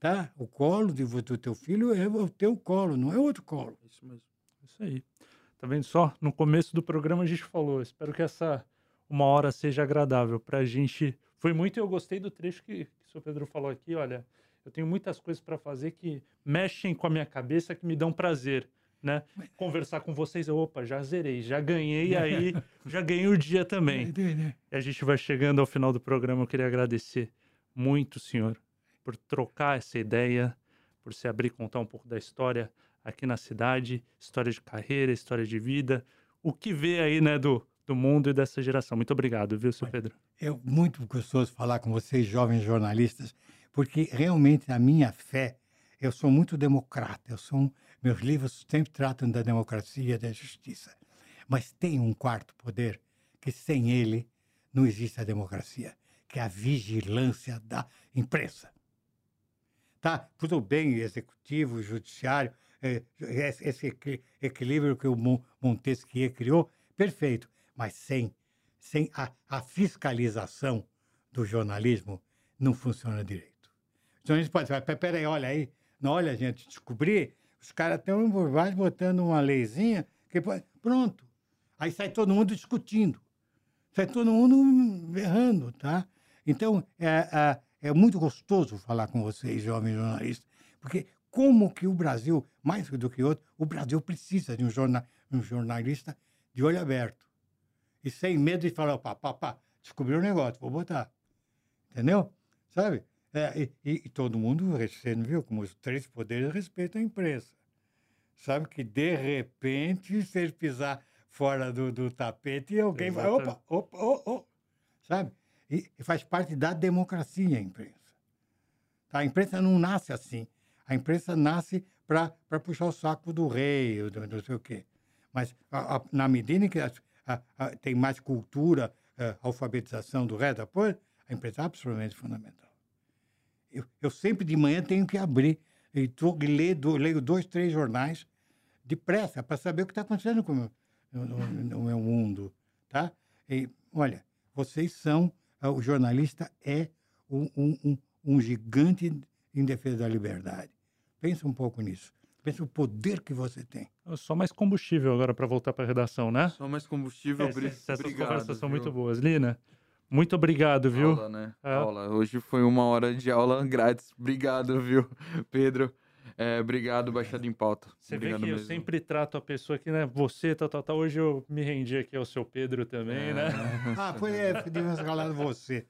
Tá? O colo de, do teu filho é o teu colo, não é outro colo. Isso mesmo. Isso aí. Tá vendo só? No começo do programa a gente falou. Espero que essa uma hora seja agradável pra gente. Foi muito e eu gostei do trecho que, que o senhor Pedro falou aqui. Olha, eu tenho muitas coisas para fazer que mexem com a minha cabeça, que me dão prazer. Né? Conversar com vocês, opa, já zerei, já ganhei aí, já ganhei o dia também. E a gente vai chegando ao final do programa. Eu queria agradecer muito, senhor, por trocar essa ideia, por se abrir contar um pouco da história aqui na cidade, história de carreira, história de vida, o que vê aí, né, do, do mundo e dessa geração. Muito obrigado, viu, seu Pedro? É muito gostoso falar com vocês, jovens jornalistas, porque realmente a minha fé, eu sou muito democrata, eu sou um, meus livros sempre tratam da democracia da justiça, mas tem um quarto poder que sem ele não existe a democracia, que é a vigilância da imprensa. Tá, tudo bem, executivo, judiciário, é, esse equilíbrio que o Montesquieu criou, perfeito, mas sem, sem a, a fiscalização do jornalismo não funciona direito. O jornalista pode falar, peraí, olha aí, não, olha, gente, descobri, os caras estão baixo botando uma leizinha, que pode, pronto. Aí sai todo mundo discutindo, sai todo mundo errando, tá? Então, é, é, é muito gostoso falar com vocês, jovens jornalistas, porque como que o Brasil, mais do que outro, o Brasil precisa de um, jornal, um jornalista de olho aberto. E sem medo de falar, pá, pá, pá, descobriu o um negócio, vou botar. Entendeu? Sabe? É, e, e, todo mundo, você não viu como os três poderes respeitam a imprensa. Sabe que, de repente, se ele pisar fora do, do tapete, alguém vai, opa, opa, opa, opa, sabe? E, e faz parte da democracia a imprensa. Tá? A imprensa não nasce assim. A imprensa nasce para puxar o saco do rei, do não sei o quê. Mas a, a, na medida em que a, tem mais cultura, é, alfabetização do resto, depois, a imprensa é absolutamente fundamental. Eu, eu sempre de manhã tenho que abrir e, ler, do, leio dois, três jornais depressa para saber o que está acontecendo com, no, no, no, meu mundo. Tá? E, olha, vocês são. O jornalista é um, um, um gigante em defesa da liberdade. Pensa um pouco nisso. Pensa o poder que você tem. Só mais combustível agora para voltar para a redação, né? Só mais combustível. Essa, essas obrigado, conversas são muito boas. Lina, muito obrigado, viu? Aula, né? É. Aula. Hoje foi uma hora de aula grátis. Obrigado, viu, Pedro? É, obrigado, Baixada em Pauta. Você obrigado vê que mesmo. eu sempre trato a pessoa aqui, né? Você, tal, tal, tal. Hoje eu me rendi aqui ao seu Pedro também, é. né? ah, foi, é, devemos falar de você.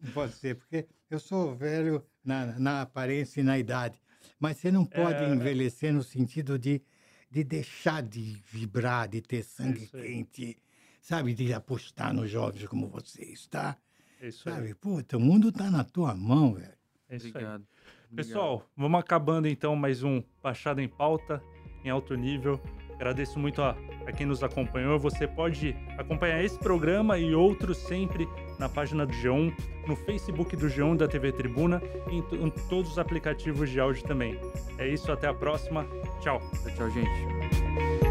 Você, porque eu sou velho na, na aparência e na idade. Mas você não pode é... envelhecer no sentido de, de deixar de vibrar, de ter sangue quente, sabe? De apostar nos jovens como vocês, tá? Isso sabe? Aí. Puta, o mundo tá na tua mão, velho. É isso Obrigado. aí. Pessoal, vamos acabando então mais um Baixada em Pauta, em alto nível. Agradeço muito a, a quem nos acompanhou. Você pode acompanhar esse programa e outros sempre na página do G1, no Facebook do G1 da TV Tribuna e em, em todos os aplicativos de áudio também. É isso, até a próxima. Tchau. Tchau, gente.